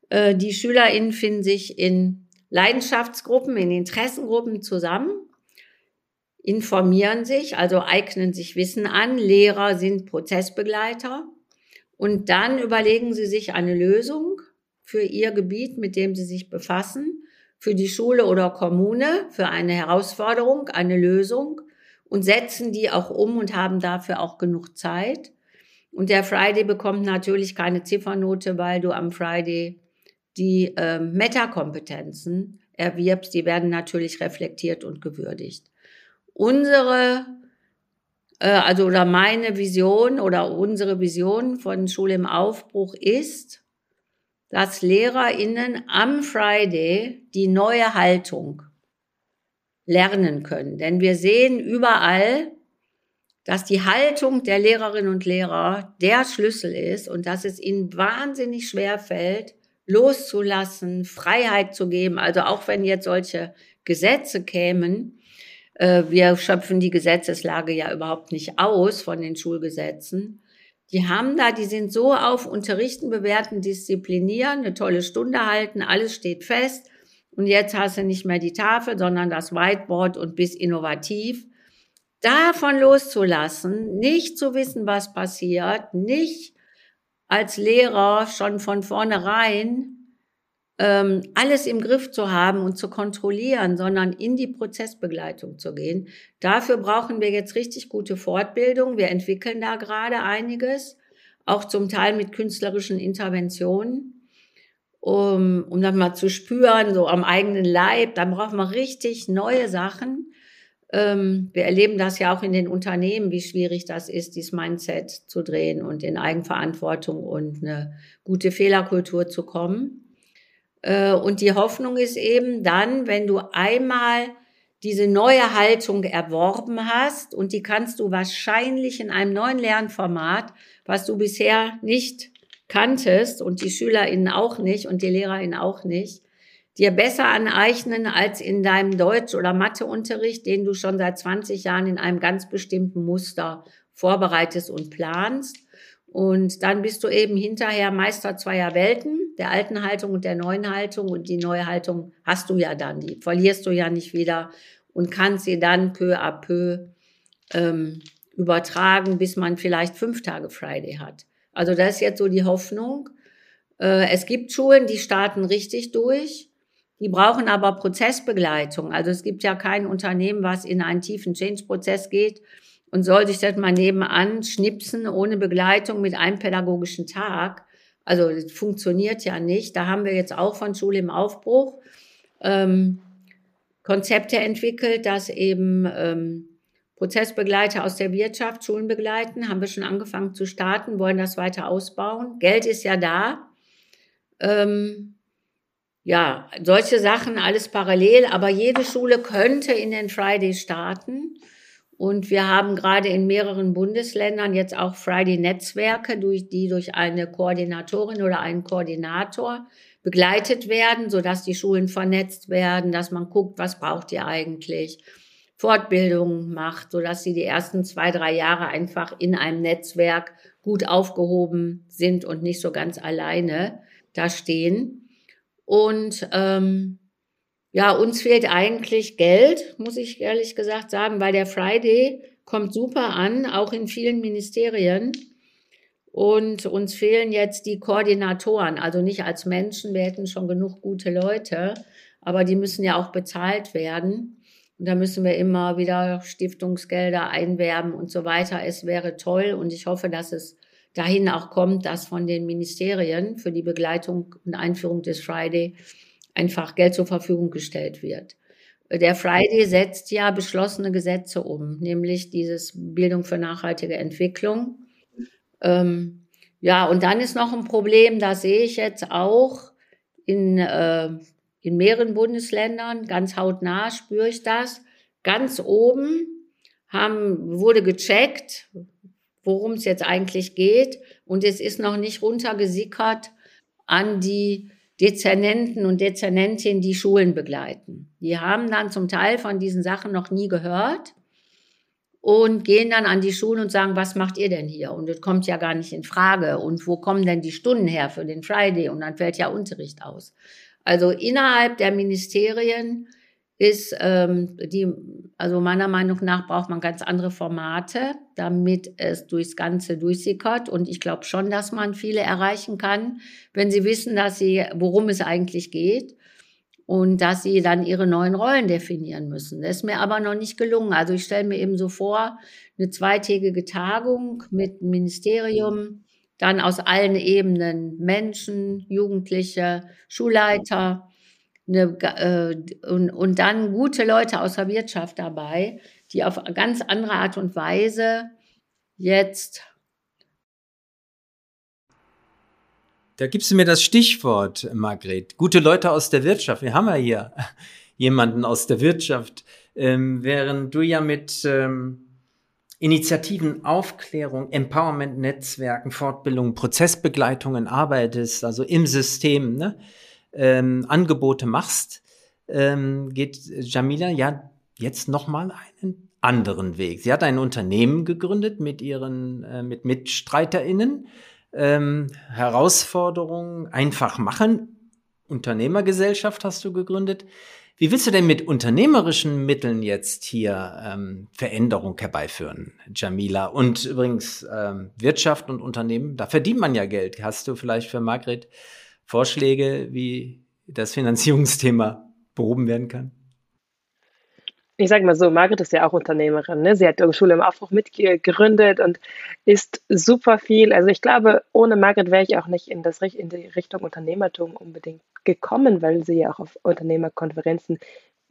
Äh, die SchülerInnen finden sich in Leidenschaftsgruppen, in Interessengruppen zusammen, informieren sich, also eignen sich Wissen an. Lehrer sind Prozessbegleiter. Und dann überlegen sie sich eine Lösung für ihr Gebiet, mit dem sie sich befassen für die Schule oder Kommune, für eine Herausforderung, eine Lösung und setzen die auch um und haben dafür auch genug Zeit. Und der Friday bekommt natürlich keine Ziffernote, weil du am Friday die äh, Metakompetenzen erwirbst. Die werden natürlich reflektiert und gewürdigt. Unsere, äh, also oder meine Vision oder unsere Vision von Schule im Aufbruch ist, dass LehrerInnen am Friday die neue Haltung lernen können. Denn wir sehen überall, dass die Haltung der Lehrerinnen und Lehrer der Schlüssel ist und dass es ihnen wahnsinnig schwer fällt, loszulassen, Freiheit zu geben. Also auch wenn jetzt solche Gesetze kämen, äh, wir schöpfen die Gesetzeslage ja überhaupt nicht aus von den Schulgesetzen. Die haben da, die sind so auf Unterrichten, bewerten, disziplinieren, eine tolle Stunde halten, alles steht fest. Und jetzt hast du nicht mehr die Tafel, sondern das Whiteboard und bist innovativ. Davon loszulassen, nicht zu wissen, was passiert, nicht als Lehrer schon von vornherein ähm, alles im Griff zu haben und zu kontrollieren, sondern in die Prozessbegleitung zu gehen. Dafür brauchen wir jetzt richtig gute Fortbildung. Wir entwickeln da gerade einiges, auch zum Teil mit künstlerischen Interventionen, um, um dann mal zu spüren, so am eigenen Leib. Dann brauchen wir richtig neue Sachen. Ähm, wir erleben das ja auch in den Unternehmen, wie schwierig das ist, dieses Mindset zu drehen und in Eigenverantwortung und eine gute Fehlerkultur zu kommen. Äh, und die Hoffnung ist eben dann, wenn du einmal diese neue Haltung erworben hast und die kannst du wahrscheinlich in einem neuen Lernformat, was du bisher nicht kanntest und die SchülerInnen auch nicht und die LehrerInnen auch nicht, dir besser aneignen als in deinem Deutsch- oder Matheunterricht, den du schon seit 20 Jahren in einem ganz bestimmten Muster vorbereitest und planst. Und dann bist du eben hinterher Meister zweier Welten, der alten Haltung und der neuen Haltung. Und die neue Haltung hast du ja dann, die verlierst du ja nicht wieder und kannst sie dann peu à peu ähm, übertragen, bis man vielleicht fünf Tage Friday hat. Also das ist jetzt so die Hoffnung. Äh, es gibt Schulen, die starten richtig durch. Die brauchen aber Prozessbegleitung. Also es gibt ja kein Unternehmen, was in einen tiefen Change-Prozess geht und soll sich das mal nebenan schnipsen ohne Begleitung mit einem pädagogischen Tag. Also das funktioniert ja nicht. Da haben wir jetzt auch von Schule im Aufbruch ähm, Konzepte entwickelt, dass eben ähm, Prozessbegleiter aus der Wirtschaft Schulen begleiten. Haben wir schon angefangen zu starten, wollen das weiter ausbauen. Geld ist ja da. Ähm, ja, solche Sachen alles parallel, aber jede Schule könnte in den Friday starten. Und wir haben gerade in mehreren Bundesländern jetzt auch Friday-Netzwerke, die durch eine Koordinatorin oder einen Koordinator begleitet werden, sodass die Schulen vernetzt werden, dass man guckt, was braucht ihr eigentlich, Fortbildungen macht, sodass sie die ersten zwei, drei Jahre einfach in einem Netzwerk gut aufgehoben sind und nicht so ganz alleine da stehen. Und ähm, ja, uns fehlt eigentlich Geld, muss ich ehrlich gesagt sagen, weil der Friday kommt super an, auch in vielen Ministerien. Und uns fehlen jetzt die Koordinatoren, also nicht als Menschen, wir hätten schon genug gute Leute, aber die müssen ja auch bezahlt werden. Und da müssen wir immer wieder Stiftungsgelder einwerben und so weiter. Es wäre toll und ich hoffe, dass es dahin auch kommt, dass von den Ministerien für die Begleitung und Einführung des Friday einfach Geld zur Verfügung gestellt wird. Der Friday setzt ja beschlossene Gesetze um, nämlich dieses Bildung für nachhaltige Entwicklung. Ähm, ja, und dann ist noch ein Problem, da sehe ich jetzt auch in, äh, in mehreren Bundesländern, ganz hautnah spüre ich das. Ganz oben haben, wurde gecheckt, worum es jetzt eigentlich geht. Und es ist noch nicht runtergesickert an die Dezernenten und Dezernentinnen, die Schulen begleiten. Die haben dann zum Teil von diesen Sachen noch nie gehört und gehen dann an die Schulen und sagen, was macht ihr denn hier? Und das kommt ja gar nicht in Frage. Und wo kommen denn die Stunden her für den Friday? Und dann fällt ja Unterricht aus. Also innerhalb der Ministerien ist ähm, die, also meiner Meinung nach braucht man ganz andere Formate, damit es durchs Ganze durchsickert. Und ich glaube schon, dass man viele erreichen kann, wenn sie wissen, dass sie, worum es eigentlich geht und dass sie dann ihre neuen Rollen definieren müssen. Das ist mir aber noch nicht gelungen. Also ich stelle mir eben so vor, eine zweitägige Tagung mit Ministerium, dann aus allen Ebenen Menschen, Jugendliche, Schulleiter, eine, äh, und, und dann gute Leute aus der Wirtschaft dabei, die auf ganz andere Art und Weise jetzt. Da gibst du mir das Stichwort, Margret. Gute Leute aus der Wirtschaft. Wir haben ja hier jemanden aus der Wirtschaft, ähm, während du ja mit ähm, Initiativen, Aufklärung, Empowerment-Netzwerken, Fortbildung, Prozessbegleitungen arbeitest, also im System. Ne? Ähm, Angebote machst, ähm, geht Jamila ja jetzt nochmal einen anderen Weg. Sie hat ein Unternehmen gegründet mit ihren äh, mit MitstreiterInnen. Ähm, Herausforderungen einfach machen. Unternehmergesellschaft hast du gegründet. Wie willst du denn mit unternehmerischen Mitteln jetzt hier ähm, Veränderung herbeiführen, Jamila? Und übrigens ähm, Wirtschaft und Unternehmen, da verdient man ja Geld. Hast du vielleicht für Margret Vorschläge, wie das Finanzierungsthema behoben werden kann? Ich sage mal so, Margret ist ja auch Unternehmerin. Ne? Sie hat die Schule im Aufbruch mitgegründet und ist super viel. Also ich glaube, ohne Margret wäre ich auch nicht in, das, in die Richtung Unternehmertum unbedingt gekommen, weil sie ja auch auf Unternehmerkonferenzen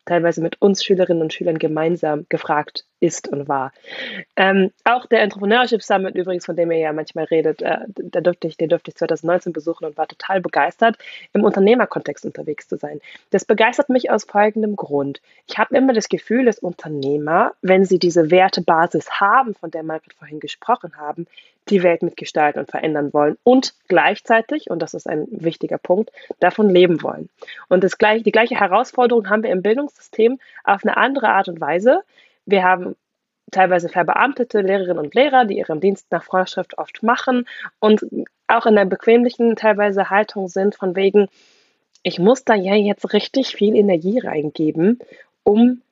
teilweise mit uns Schülerinnen und Schülern gemeinsam gefragt ist und war. Ähm, auch der Entrepreneurship Summit übrigens, von dem ihr ja manchmal redet, äh, da durfte ich, den durfte ich 2019 besuchen und war total begeistert, im Unternehmerkontext unterwegs zu sein. Das begeistert mich aus folgendem Grund. Ich habe immer das Gefühl, dass Unternehmer, wenn sie diese Wertebasis haben, von der Margret vorhin gesprochen haben, die Welt mitgestalten und verändern wollen und gleichzeitig, und das ist ein wichtiger Punkt, davon leben wollen. Und das gleiche, die gleiche Herausforderung haben wir im Bildungssystem auf eine andere Art und Weise. Wir haben teilweise verbeamtete Lehrerinnen und Lehrer, die ihren Dienst nach Vorschrift oft machen und auch in der bequemlichen teilweise Haltung sind von wegen, ich muss da ja jetzt richtig viel Energie reingeben, um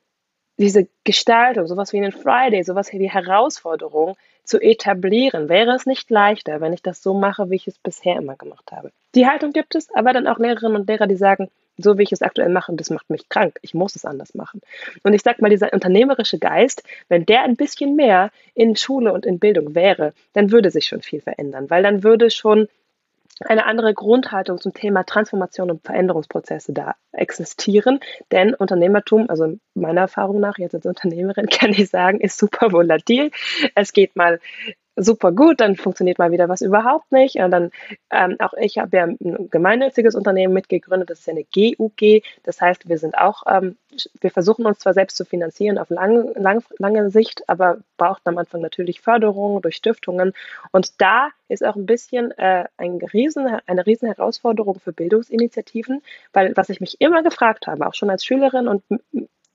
diese Gestaltung, sowas wie einen Friday, sowas wie die Herausforderung zu etablieren. Wäre es nicht leichter, wenn ich das so mache, wie ich es bisher immer gemacht habe? Die Haltung gibt es, aber dann auch Lehrerinnen und Lehrer, die sagen, so wie ich es aktuell mache, das macht mich krank. Ich muss es anders machen. Und ich sage mal, dieser unternehmerische Geist, wenn der ein bisschen mehr in Schule und in Bildung wäre, dann würde sich schon viel verändern, weil dann würde schon eine andere Grundhaltung zum Thema Transformation und Veränderungsprozesse da existieren. Denn Unternehmertum, also meiner Erfahrung nach, jetzt als Unternehmerin kann ich sagen, ist super volatil. Es geht mal super gut, dann funktioniert mal wieder was überhaupt nicht. Und dann ähm, auch ich habe ja ein gemeinnütziges Unternehmen mitgegründet, das ist ja eine GUG. Das heißt, wir sind auch, ähm, wir versuchen uns zwar selbst zu finanzieren auf lang, lang, lange Sicht, aber braucht am Anfang natürlich Förderung durch Stiftungen. Und da ist auch ein bisschen äh, ein riesen, eine riesen Herausforderung für Bildungsinitiativen, weil was ich mich immer gefragt habe, auch schon als Schülerin und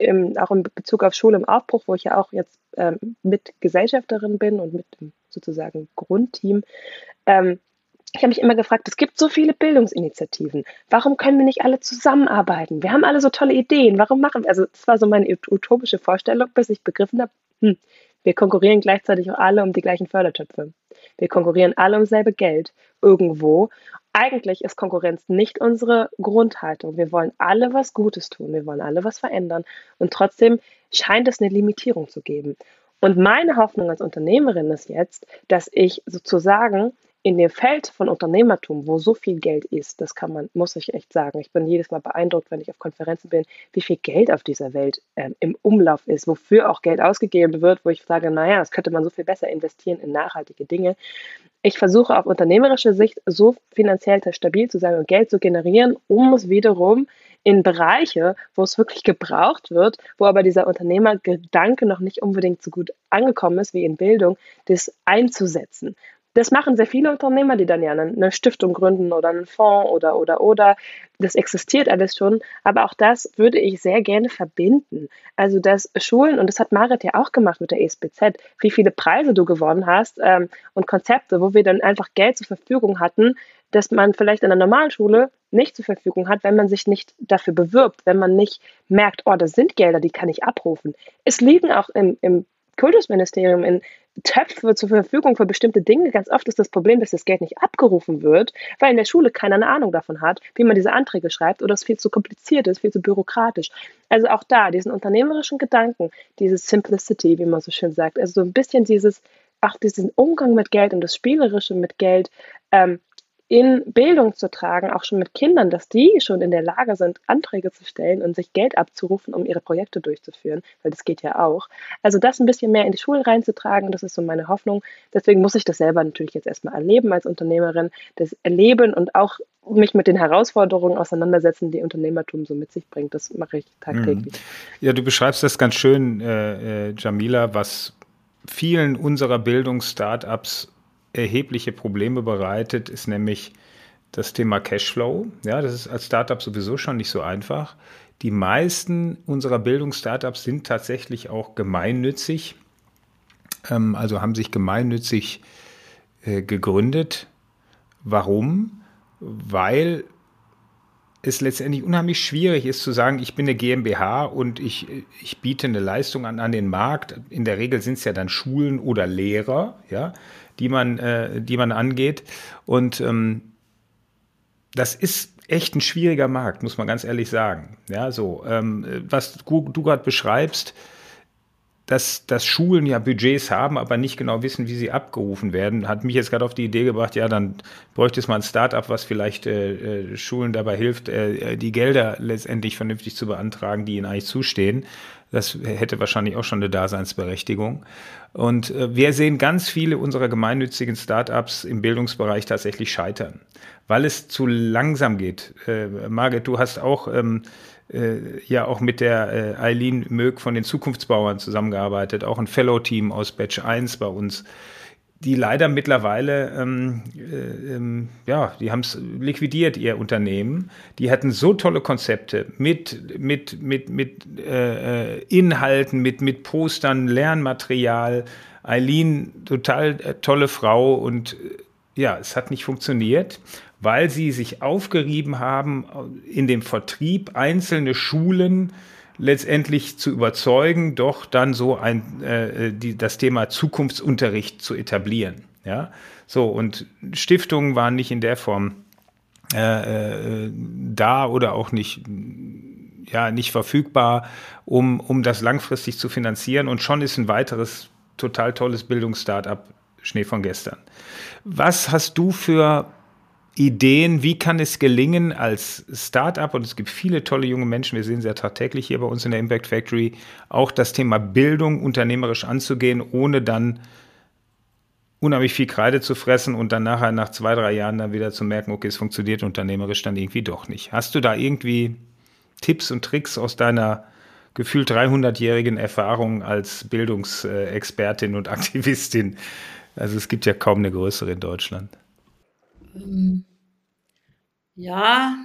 im, auch in Bezug auf Schule im Aufbruch, wo ich ja auch jetzt ähm, mit Gesellschafterin bin und mit dem sozusagen Grundteam. Ähm, ich habe mich immer gefragt, es gibt so viele Bildungsinitiativen. Warum können wir nicht alle zusammenarbeiten? Wir haben alle so tolle Ideen. Warum machen wir? Also, das war so meine utopische Vorstellung, bis ich begriffen habe, hm, wir konkurrieren gleichzeitig auch alle um die gleichen Fördertöpfe. Wir konkurrieren alle um selbe Geld irgendwo. Eigentlich ist Konkurrenz nicht unsere Grundhaltung. Wir wollen alle was Gutes tun. Wir wollen alle was verändern. Und trotzdem scheint es eine Limitierung zu geben. Und meine Hoffnung als Unternehmerin ist jetzt, dass ich sozusagen in dem Feld von Unternehmertum, wo so viel Geld ist, das kann man, muss ich echt sagen. Ich bin jedes Mal beeindruckt, wenn ich auf Konferenzen bin, wie viel Geld auf dieser Welt ähm, im Umlauf ist, wofür auch Geld ausgegeben wird, wo ich sage, naja, das könnte man so viel besser investieren in nachhaltige Dinge. Ich versuche auf unternehmerische Sicht so finanziell stabil zu sein und Geld zu generieren, um es wiederum in Bereiche, wo es wirklich gebraucht wird, wo aber dieser Unternehmergedanke noch nicht unbedingt so gut angekommen ist wie in Bildung, das einzusetzen. Das machen sehr viele Unternehmer, die dann ja eine, Stiftung gründen oder einen Fonds oder, oder, oder. Das existiert alles schon. Aber auch das würde ich sehr gerne verbinden. Also, dass Schulen, und das hat Marit ja auch gemacht mit der ESBZ, wie viele Preise du gewonnen hast ähm, und Konzepte, wo wir dann einfach Geld zur Verfügung hatten, dass man vielleicht in einer normalen Schule nicht zur Verfügung hat, wenn man sich nicht dafür bewirbt, wenn man nicht merkt, oh, das sind Gelder, die kann ich abrufen. Es liegen auch im, im Kultusministerium in Töpfe zur Verfügung für bestimmte Dinge. Ganz oft ist das Problem, dass das Geld nicht abgerufen wird, weil in der Schule keiner eine Ahnung davon hat, wie man diese Anträge schreibt oder es viel zu kompliziert ist, viel zu bürokratisch. Also auch da, diesen unternehmerischen Gedanken, dieses Simplicity, wie man so schön sagt, also so ein bisschen dieses, auch diesen Umgang mit Geld und das Spielerische mit Geld, ähm, in Bildung zu tragen, auch schon mit Kindern, dass die schon in der Lage sind, Anträge zu stellen und sich Geld abzurufen, um ihre Projekte durchzuführen, weil das geht ja auch. Also das ein bisschen mehr in die Schulen reinzutragen, das ist so meine Hoffnung. Deswegen muss ich das selber natürlich jetzt erstmal erleben als Unternehmerin, das erleben und auch mich mit den Herausforderungen auseinandersetzen, die Unternehmertum so mit sich bringt. Das mache ich tagtäglich. Ja, du beschreibst das ganz schön, äh, äh Jamila, was vielen unserer Bildungsstartups erhebliche Probleme bereitet, ist nämlich das Thema Cashflow. Ja, das ist als Startup sowieso schon nicht so einfach. Die meisten unserer Bildungsstartups sind tatsächlich auch gemeinnützig, ähm, also haben sich gemeinnützig äh, gegründet. Warum? Weil es letztendlich unheimlich schwierig ist zu sagen, ich bin eine GmbH und ich, ich biete eine Leistung an, an den Markt. In der Regel sind es ja dann Schulen oder Lehrer, ja die man, äh, die man angeht. Und ähm, das ist echt ein schwieriger Markt, muss man ganz ehrlich sagen. Ja, so, ähm, was du, du gerade beschreibst, dass, dass Schulen ja Budgets haben, aber nicht genau wissen, wie sie abgerufen werden, hat mich jetzt gerade auf die Idee gebracht, ja, dann bräuchte es mal ein Start-up, was vielleicht äh, äh Schulen dabei hilft, äh, die Gelder letztendlich vernünftig zu beantragen, die ihnen eigentlich zustehen. Das hätte wahrscheinlich auch schon eine Daseinsberechtigung. Und äh, wir sehen ganz viele unserer gemeinnützigen Startups im Bildungsbereich tatsächlich scheitern, weil es zu langsam geht. Äh, Margit, du hast auch ähm, äh, ja auch mit der äh, Eileen Mög von den Zukunftsbauern zusammengearbeitet, auch ein Fellow-Team aus Batch 1 bei uns. die leider mittlerweile, ähm, äh, ähm, ja, die haben es liquidiert, ihr Unternehmen. Die hatten so tolle Konzepte mit, mit, mit, mit äh, äh Inhalten, mit, mit Postern, Lernmaterial. Eileen, total äh, tolle Frau und äh, ja, es hat nicht funktioniert, weil sie sich aufgerieben haben, in dem Vertrieb einzelne Schulen letztendlich zu überzeugen, doch dann so ein, äh, die, das Thema Zukunftsunterricht zu etablieren. Ja, so und Stiftungen waren nicht in der Form äh, äh, da oder auch nicht ja nicht verfügbar, um, um das langfristig zu finanzieren. Und schon ist ein weiteres total tolles Bildungsstartup Schnee von gestern. Was hast du für Ideen, wie kann es gelingen als Startup, und es gibt viele tolle junge Menschen, wir sehen ja tagtäglich hier bei uns in der Impact Factory, auch das Thema Bildung unternehmerisch anzugehen, ohne dann unheimlich viel Kreide zu fressen und dann nachher nach zwei, drei Jahren dann wieder zu merken, okay, es funktioniert unternehmerisch dann irgendwie doch nicht. Hast du da irgendwie Tipps und Tricks aus deiner gefühlt 300-jährigen Erfahrung als Bildungsexpertin und Aktivistin? Also es gibt ja kaum eine größere in Deutschland. Ähm, ja,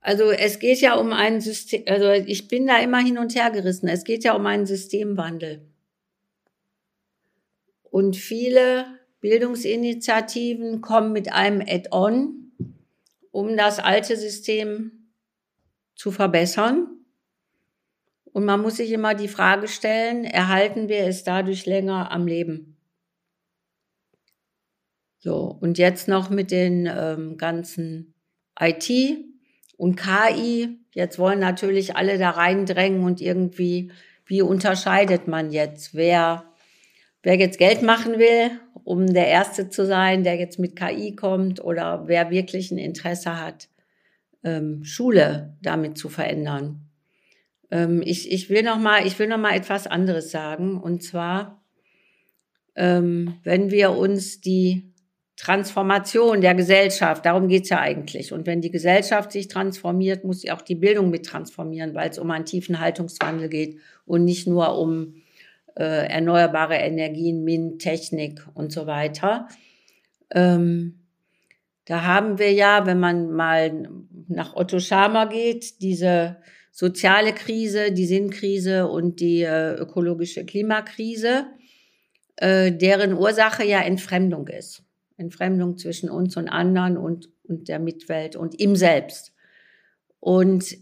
also es geht ja um ein System, also ich bin da immer hin und her gerissen. Es geht ja um einen Systemwandel. Und viele Bildungsinitiativen kommen mit einem Add-on, um das alte System zu verbessern. Und man muss sich immer die Frage stellen, erhalten wir es dadurch länger am Leben? So, und jetzt noch mit den ähm, ganzen IT und KI. Jetzt wollen natürlich alle da reindrängen und irgendwie, wie unterscheidet man jetzt, wer, wer jetzt Geld machen will, um der Erste zu sein, der jetzt mit KI kommt oder wer wirklich ein Interesse hat, ähm, Schule damit zu verändern. Ähm, ich, ich will noch mal, ich will noch mal etwas anderes sagen und zwar, ähm, wenn wir uns die Transformation der Gesellschaft, darum geht's ja eigentlich. Und wenn die Gesellschaft sich transformiert, muss sie auch die Bildung mit transformieren, weil es um einen tiefen Haltungswandel geht und nicht nur um äh, erneuerbare Energien, MINT, Technik und so weiter. Ähm, da haben wir ja, wenn man mal nach Otto Schama geht, diese soziale Krise, die Sinnkrise und die äh, ökologische Klimakrise, äh, deren Ursache ja Entfremdung ist. Entfremdung zwischen uns und anderen und, und der Mitwelt und ihm selbst. Und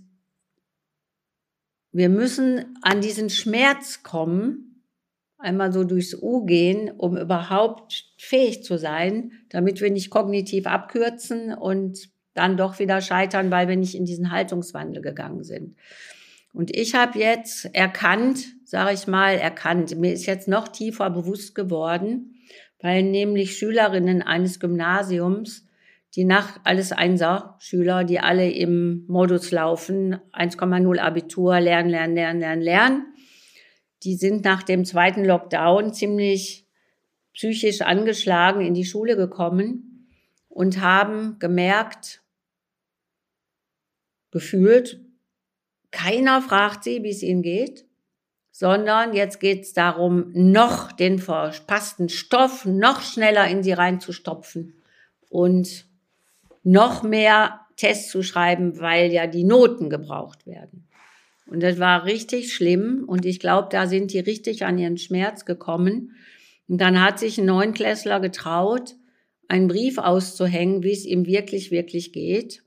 wir müssen an diesen Schmerz kommen, einmal so durchs U gehen, um überhaupt fähig zu sein, damit wir nicht kognitiv abkürzen und dann doch wieder scheitern, weil wir nicht in diesen Haltungswandel gegangen sind. Und ich habe jetzt erkannt, sage ich mal, erkannt, mir ist jetzt noch tiefer bewusst geworden, weil nämlich Schülerinnen eines Gymnasiums, die nach alles Einser-Schüler, die alle im Modus laufen, 1,0 Abitur, lernen, lernen, lernen, lernen, lernen, die sind nach dem zweiten Lockdown ziemlich psychisch angeschlagen in die Schule gekommen und haben gemerkt, gefühlt, keiner fragt sie, wie es ihnen geht sondern jetzt geht es darum, noch den verpassten Stoff noch schneller in sie reinzustopfen und noch mehr Tests zu schreiben, weil ja die Noten gebraucht werden. Und das war richtig schlimm und ich glaube, da sind die richtig an ihren Schmerz gekommen. Und dann hat sich ein Neunklässler getraut, einen Brief auszuhängen, wie es ihm wirklich, wirklich geht.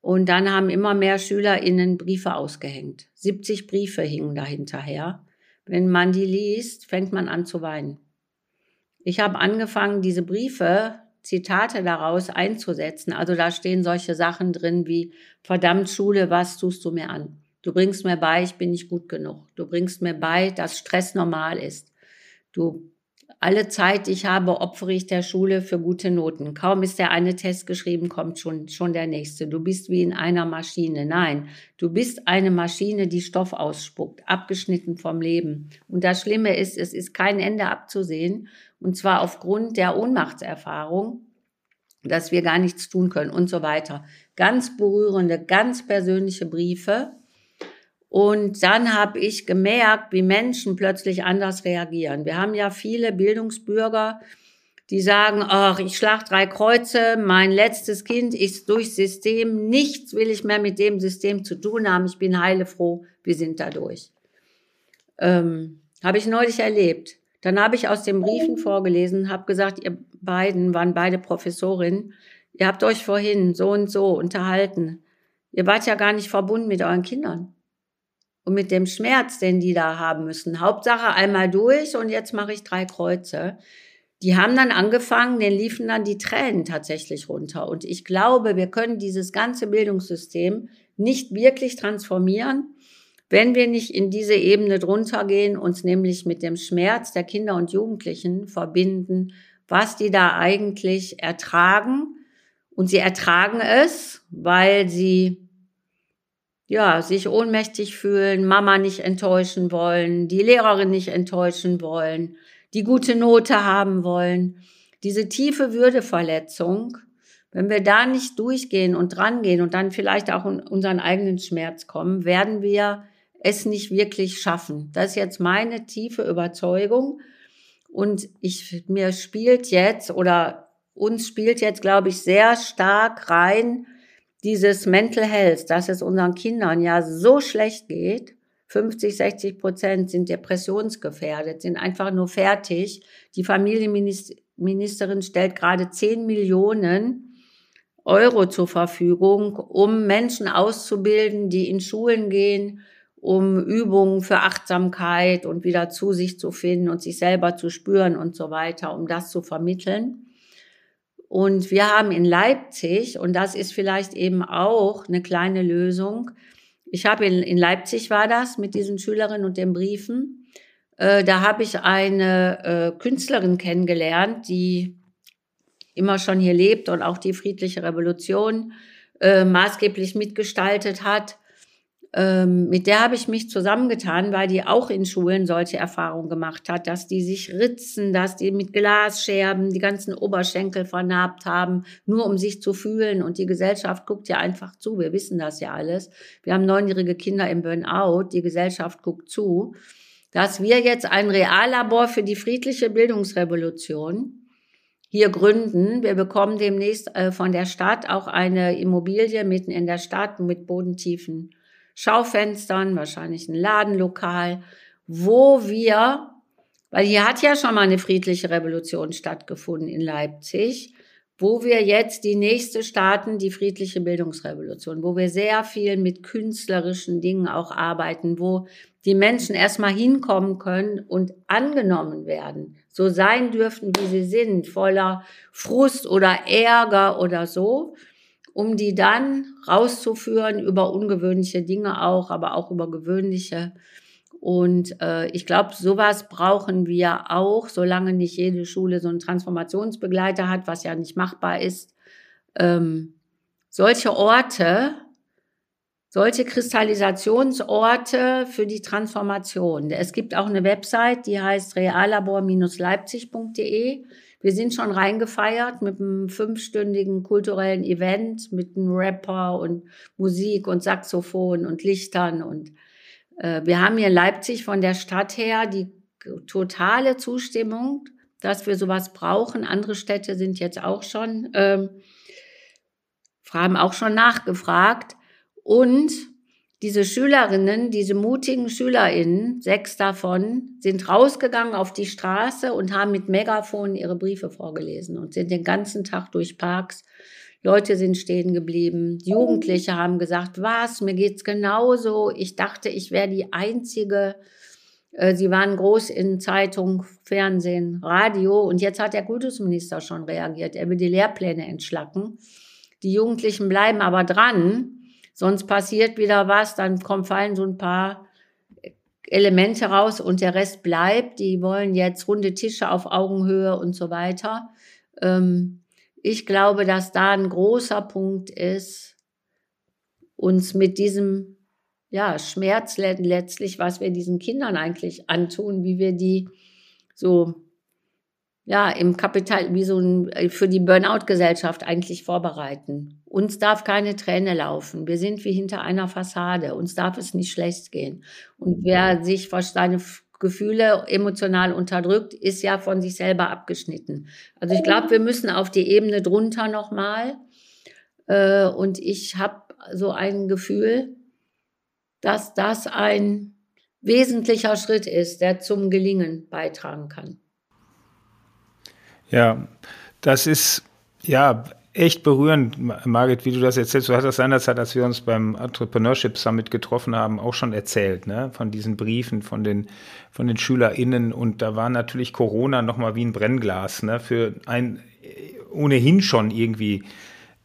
Und dann haben immer mehr SchülerInnen Briefe ausgehängt. 70 Briefe hingen dahinterher. Wenn man die liest, fängt man an zu weinen. Ich habe angefangen, diese Briefe, Zitate daraus einzusetzen. Also da stehen solche Sachen drin wie, verdammt Schule, was tust du mir an? Du bringst mir bei, ich bin nicht gut genug. Du bringst mir bei, dass Stress normal ist. Du alle Zeit, die ich habe, opfere ich der Schule für gute Noten. Kaum ist der eine Test geschrieben, kommt schon, schon der nächste. Du bist wie in einer Maschine. Nein, du bist eine Maschine, die Stoff ausspuckt, abgeschnitten vom Leben. Und das Schlimme ist, es ist kein Ende abzusehen. Und zwar aufgrund der Ohnmachtserfahrung, dass wir gar nichts tun können und so weiter. Ganz berührende, ganz persönliche Briefe. Und dann habe ich gemerkt, wie Menschen plötzlich anders reagieren. Wir haben ja viele Bildungsbürger, die sagen, ach, ich schlag drei Kreuze, mein letztes Kind ist durchs System, nichts will ich mehr mit dem System zu tun haben, ich bin heilefroh, wir sind da durch. Ähm, habe ich neulich erlebt. Dann habe ich aus den Briefen vorgelesen, habe gesagt, ihr beiden waren beide Professorinnen, ihr habt euch vorhin so und so unterhalten. Ihr wart ja gar nicht verbunden mit euren Kindern und mit dem Schmerz, den die da haben müssen. Hauptsache einmal durch und jetzt mache ich drei Kreuze die haben dann angefangen, den liefen dann die Tränen tatsächlich runter. Und ich glaube, wir können dieses ganze Bildungssystem nicht wirklich transformieren, wenn wir nicht in diese Ebene drunter gehen, uns nämlich mit dem Schmerz der Kinder und Jugendlichen verbinden, was die da eigentlich ertragen. Und sie ertragen es, weil sie ja, sich ohnmächtig fühlen, Mama nicht enttäuschen wollen, die Lehrerin nicht enttäuschen wollen, die gute Note haben wollen. Diese tiefe Würdeverletzung, wenn wir da nicht durchgehen und drangehen und dann vielleicht auch in unseren eigenen Schmerz kommen, werden wir es nicht wirklich schaffen. Das ist jetzt meine tiefe Überzeugung. Und ich, mir spielt jetzt oder uns spielt jetzt, glaube ich, sehr stark rein dieses Mental Health, dass es unseren Kindern ja so schlecht geht 50, 60 Prozent sind depressionsgefährdet, sind einfach nur fertig. Die Familienministerin stellt gerade 10 Millionen Euro zur Verfügung, um Menschen auszubilden, die in Schulen gehen, um Übungen für Achtsamkeit und wieder zu sich zu finden und sich selber zu spüren und so weiter, um das zu vermitteln. Und wir haben in Leipzig, und das ist vielleicht eben auch eine kleine Lösung, ich habe in, in Leipzig war das mit diesen Schülerinnen und den Briefen. Äh, da habe ich eine äh, Künstlerin kennengelernt, die immer schon hier lebt und auch die friedliche Revolution äh, maßgeblich mitgestaltet hat ähm, mit der habe ich mich zusammengetan, weil die auch in Schulen solche Erfahrungen gemacht hat, dass die sich ritzen, dass die mit Glasscherben die ganzen Oberschenkel vernarbt haben, nur um sich zu fühlen. Und die Gesellschaft guckt ja einfach zu. Wir wissen das ja alles. Wir haben neunjährige Kinder im Burnout. Die Gesellschaft guckt zu. Dass wir jetzt ein Reallabor für die friedliche Bildungsrevolution hier gründen. Wir bekommen demnächst äh, von der Stadt auch eine Immobilie mitten in der Stadt mit bodentiefen Schaufenstern, wahrscheinlich ein Ladenlokal, wo wir, weil hier hat ja schon mal eine friedliche Revolution stattgefunden in Leipzig, wo wir jetzt die nächste starten, die friedliche Bildungsrevolution, wo wir sehr viel mit künstlerischen Dingen auch arbeiten, wo die Menschen erstmal hinkommen können und angenommen werden, so sein dürften, wie sie sind, voller Frust oder Ärger oder so um die dann rauszuführen über ungewöhnliche Dinge auch, aber auch über gewöhnliche. Und äh, ich glaube, sowas brauchen wir auch, solange nicht jede Schule so einen Transformationsbegleiter hat, was ja nicht machbar ist. Ähm, solche Orte, solche Kristallisationsorte für die Transformation. Es gibt auch eine Website, die heißt reallabor-leipzig.de. Wir sind schon reingefeiert mit einem fünfstündigen kulturellen Event mit einem Rapper und Musik und Saxophon und Lichtern. Und äh, wir haben hier in Leipzig von der Stadt her die totale Zustimmung, dass wir sowas brauchen. Andere Städte sind jetzt auch schon, ähm, haben auch schon nachgefragt. Und diese Schülerinnen, diese mutigen Schülerinnen, sechs davon, sind rausgegangen auf die Straße und haben mit Megafon ihre Briefe vorgelesen und sind den ganzen Tag durch Parks. Leute sind stehen geblieben. Jugendliche haben gesagt, was, mir geht's genauso. Ich dachte, ich wäre die Einzige. Äh, sie waren groß in Zeitung, Fernsehen, Radio und jetzt hat der Kultusminister schon reagiert. Er will die Lehrpläne entschlacken. Die Jugendlichen bleiben aber dran Sonst passiert wieder was, dann kommen, fallen so ein paar Elemente raus und der Rest bleibt. Die wollen jetzt runde Tische auf Augenhöhe und so weiter. Ähm, ich glaube, dass da ein großer Punkt ist, uns mit diesem ja, Schmerz letztlich, was wir diesen Kindern eigentlich antun, wie wir die so ja, im Kapital, wie so ein, für die Burnout-Gesellschaft eigentlich vorbereiten. Uns darf keine Träne laufen. Wir sind wie hinter einer Fassade. Uns darf es nicht schlecht gehen. Und wer sich vor seine Gefühle emotional unterdrückt, ist ja von sich selber abgeschnitten. Also ich glaube, wir müssen auf die Ebene drunter nochmal. Äh, und ich habe so ein Gefühl, dass das ein wesentlicher Schritt ist, der zum Gelingen beitragen kann. Ja, das ist ja echt berührend, Margit, wie du das erzählst. Du hast das seinerzeit, als wir uns beim Entrepreneurship Summit getroffen haben, auch schon erzählt, ne? von diesen Briefen von den, von den SchülerInnen. Und da war natürlich Corona nochmal wie ein Brennglas ne? für ein ohnehin schon irgendwie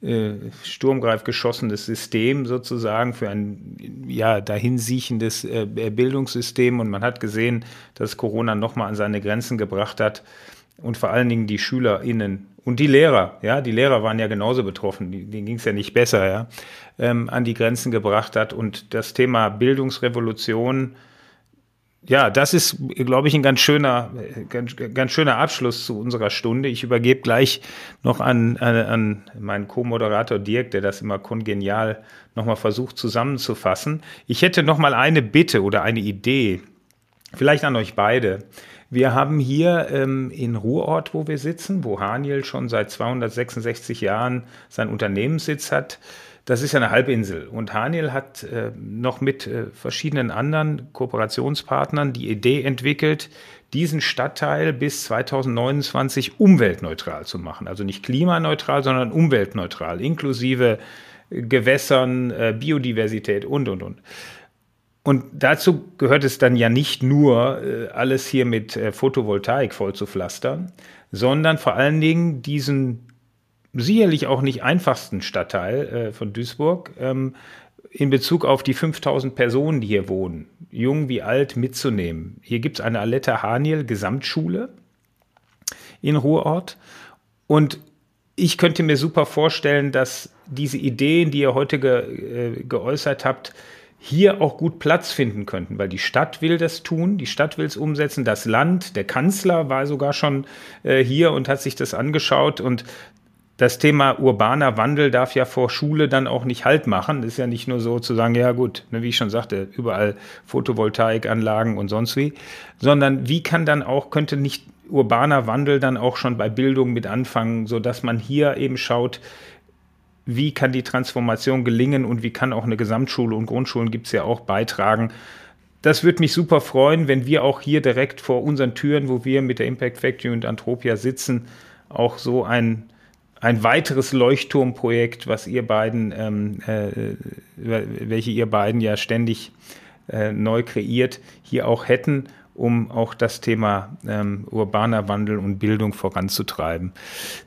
äh, sturmgreif geschossenes System sozusagen für ein ja dahinsiechendes äh, Bildungssystem und man hat gesehen, dass Corona nochmal an seine Grenzen gebracht hat und vor allen Dingen die SchülerInnen und die Lehrer, ja, die Lehrer waren ja genauso betroffen, denen ging es ja nicht besser, ja, ähm, an die Grenzen gebracht hat. Und das Thema Bildungsrevolution, ja, das ist, glaube ich, ein ganz schöner, ganz, ganz schöner Abschluss zu unserer Stunde. Ich übergebe gleich noch an, an, an meinen Co-Moderator Dirk, der das immer kongenial nochmal versucht zusammenzufassen. Ich hätte noch mal eine Bitte oder eine Idee, vielleicht an euch beide. Wir haben hier ähm, in Ruhrort, wo wir sitzen, wo Haniel schon seit 266 Jahren seinen Unternehmenssitz hat, das ist ja eine Halbinsel. Und Haniel hat äh, noch mit äh, verschiedenen anderen Kooperationspartnern die Idee entwickelt, diesen Stadtteil bis 2029 umweltneutral zu machen. Also nicht klimaneutral, sondern umweltneutral, inklusive Gewässern, äh, Biodiversität und, und, und. Und dazu gehört es dann ja nicht nur, äh, alles hier mit äh, Photovoltaik voll zu pflastern, sondern vor allen Dingen diesen sicherlich auch nicht einfachsten Stadtteil äh, von Duisburg ähm, in Bezug auf die 5000 Personen, die hier wohnen, jung wie alt, mitzunehmen. Hier gibt es eine Aletta Haniel Gesamtschule in Ruhrort. Und ich könnte mir super vorstellen, dass diese Ideen, die ihr heute ge, äh, geäußert habt, hier auch gut Platz finden könnten, weil die Stadt will das tun, die Stadt will es umsetzen, das Land, der Kanzler war sogar schon äh, hier und hat sich das angeschaut und das Thema urbaner Wandel darf ja vor Schule dann auch nicht Halt machen. Das ist ja nicht nur so zu sagen, ja gut, ne, wie ich schon sagte, überall Photovoltaikanlagen und sonst wie, sondern wie kann dann auch, könnte nicht urbaner Wandel dann auch schon bei Bildung mit anfangen, so dass man hier eben schaut, wie kann die Transformation gelingen und wie kann auch eine Gesamtschule und Grundschulen gibt es ja auch beitragen. Das würde mich super freuen, wenn wir auch hier direkt vor unseren Türen, wo wir mit der Impact Factory und Antropia sitzen, auch so ein, ein weiteres Leuchtturmprojekt, was ihr beiden, ähm, äh, welche ihr beiden ja ständig äh, neu kreiert, hier auch hätten um auch das Thema ähm, urbaner Wandel und Bildung voranzutreiben.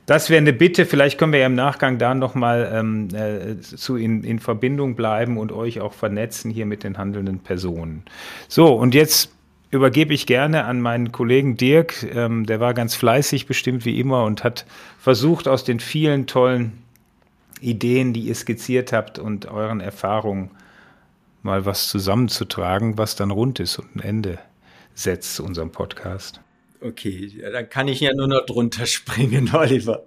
Das wäre eine Bitte. Vielleicht können wir ja im Nachgang da nochmal ähm, äh, zu in, in Verbindung bleiben und euch auch vernetzen hier mit den handelnden Personen. So, und jetzt übergebe ich gerne an meinen Kollegen Dirk. Ähm, der war ganz fleißig bestimmt wie immer und hat versucht, aus den vielen tollen Ideen, die ihr skizziert habt und euren Erfahrungen mal was zusammenzutragen, was dann rund ist und ein Ende setzt zu unserem Podcast. Okay, ja, dann kann ich ja nur noch drunter springen, Oliver.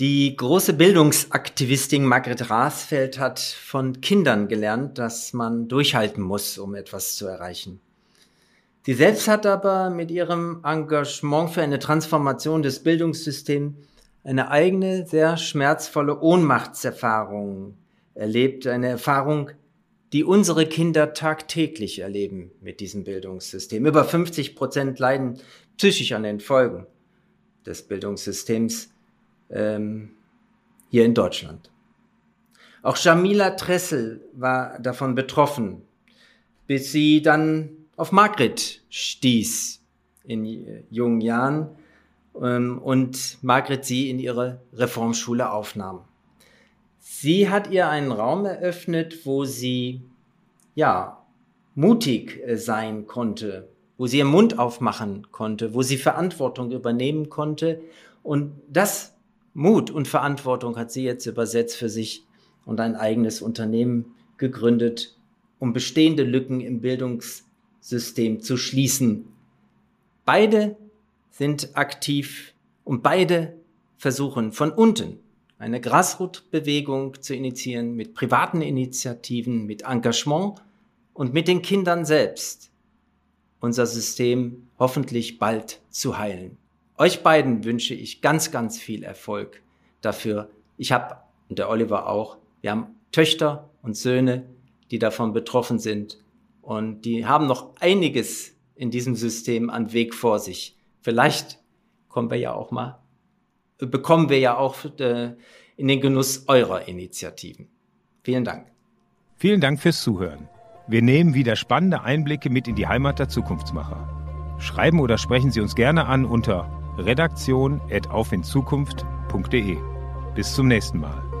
Die große Bildungsaktivistin Margret Rasfeld hat von Kindern gelernt, dass man durchhalten muss, um etwas zu erreichen. Sie selbst hat aber mit ihrem Engagement für eine Transformation des Bildungssystems eine eigene, sehr schmerzvolle Ohnmachtserfahrung erlebt, eine Erfahrung, die unsere Kinder tagtäglich erleben mit diesem Bildungssystem. Über 50 Prozent leiden psychisch an den Folgen des Bildungssystems ähm, hier in Deutschland. Auch Jamila Tressel war davon betroffen, bis sie dann auf Margret stieß in jungen Jahren ähm, und Margret sie in ihre Reformschule aufnahm. Sie hat ihr einen Raum eröffnet, wo sie, ja, mutig äh, sein konnte, wo sie ihren Mund aufmachen konnte, wo sie Verantwortung übernehmen konnte. Und das Mut und Verantwortung hat sie jetzt übersetzt für sich und ein eigenes Unternehmen gegründet, um bestehende Lücken im Bildungssystem zu schließen. Beide sind aktiv und beide versuchen von unten eine Grassroot-Bewegung zu initiieren mit privaten Initiativen, mit Engagement und mit den Kindern selbst, unser System hoffentlich bald zu heilen. Euch beiden wünsche ich ganz, ganz viel Erfolg dafür. Ich habe, und der Oliver auch, wir haben Töchter und Söhne, die davon betroffen sind und die haben noch einiges in diesem System an Weg vor sich. Vielleicht kommen wir ja auch mal, bekommen wir ja auch äh, in den Genuss eurer Initiativen. Vielen Dank. Vielen Dank fürs Zuhören. Wir nehmen wieder spannende Einblicke mit in die Heimat der Zukunftsmacher. Schreiben oder sprechen Sie uns gerne an unter redaktion.aufinzukunft.de. Bis zum nächsten Mal.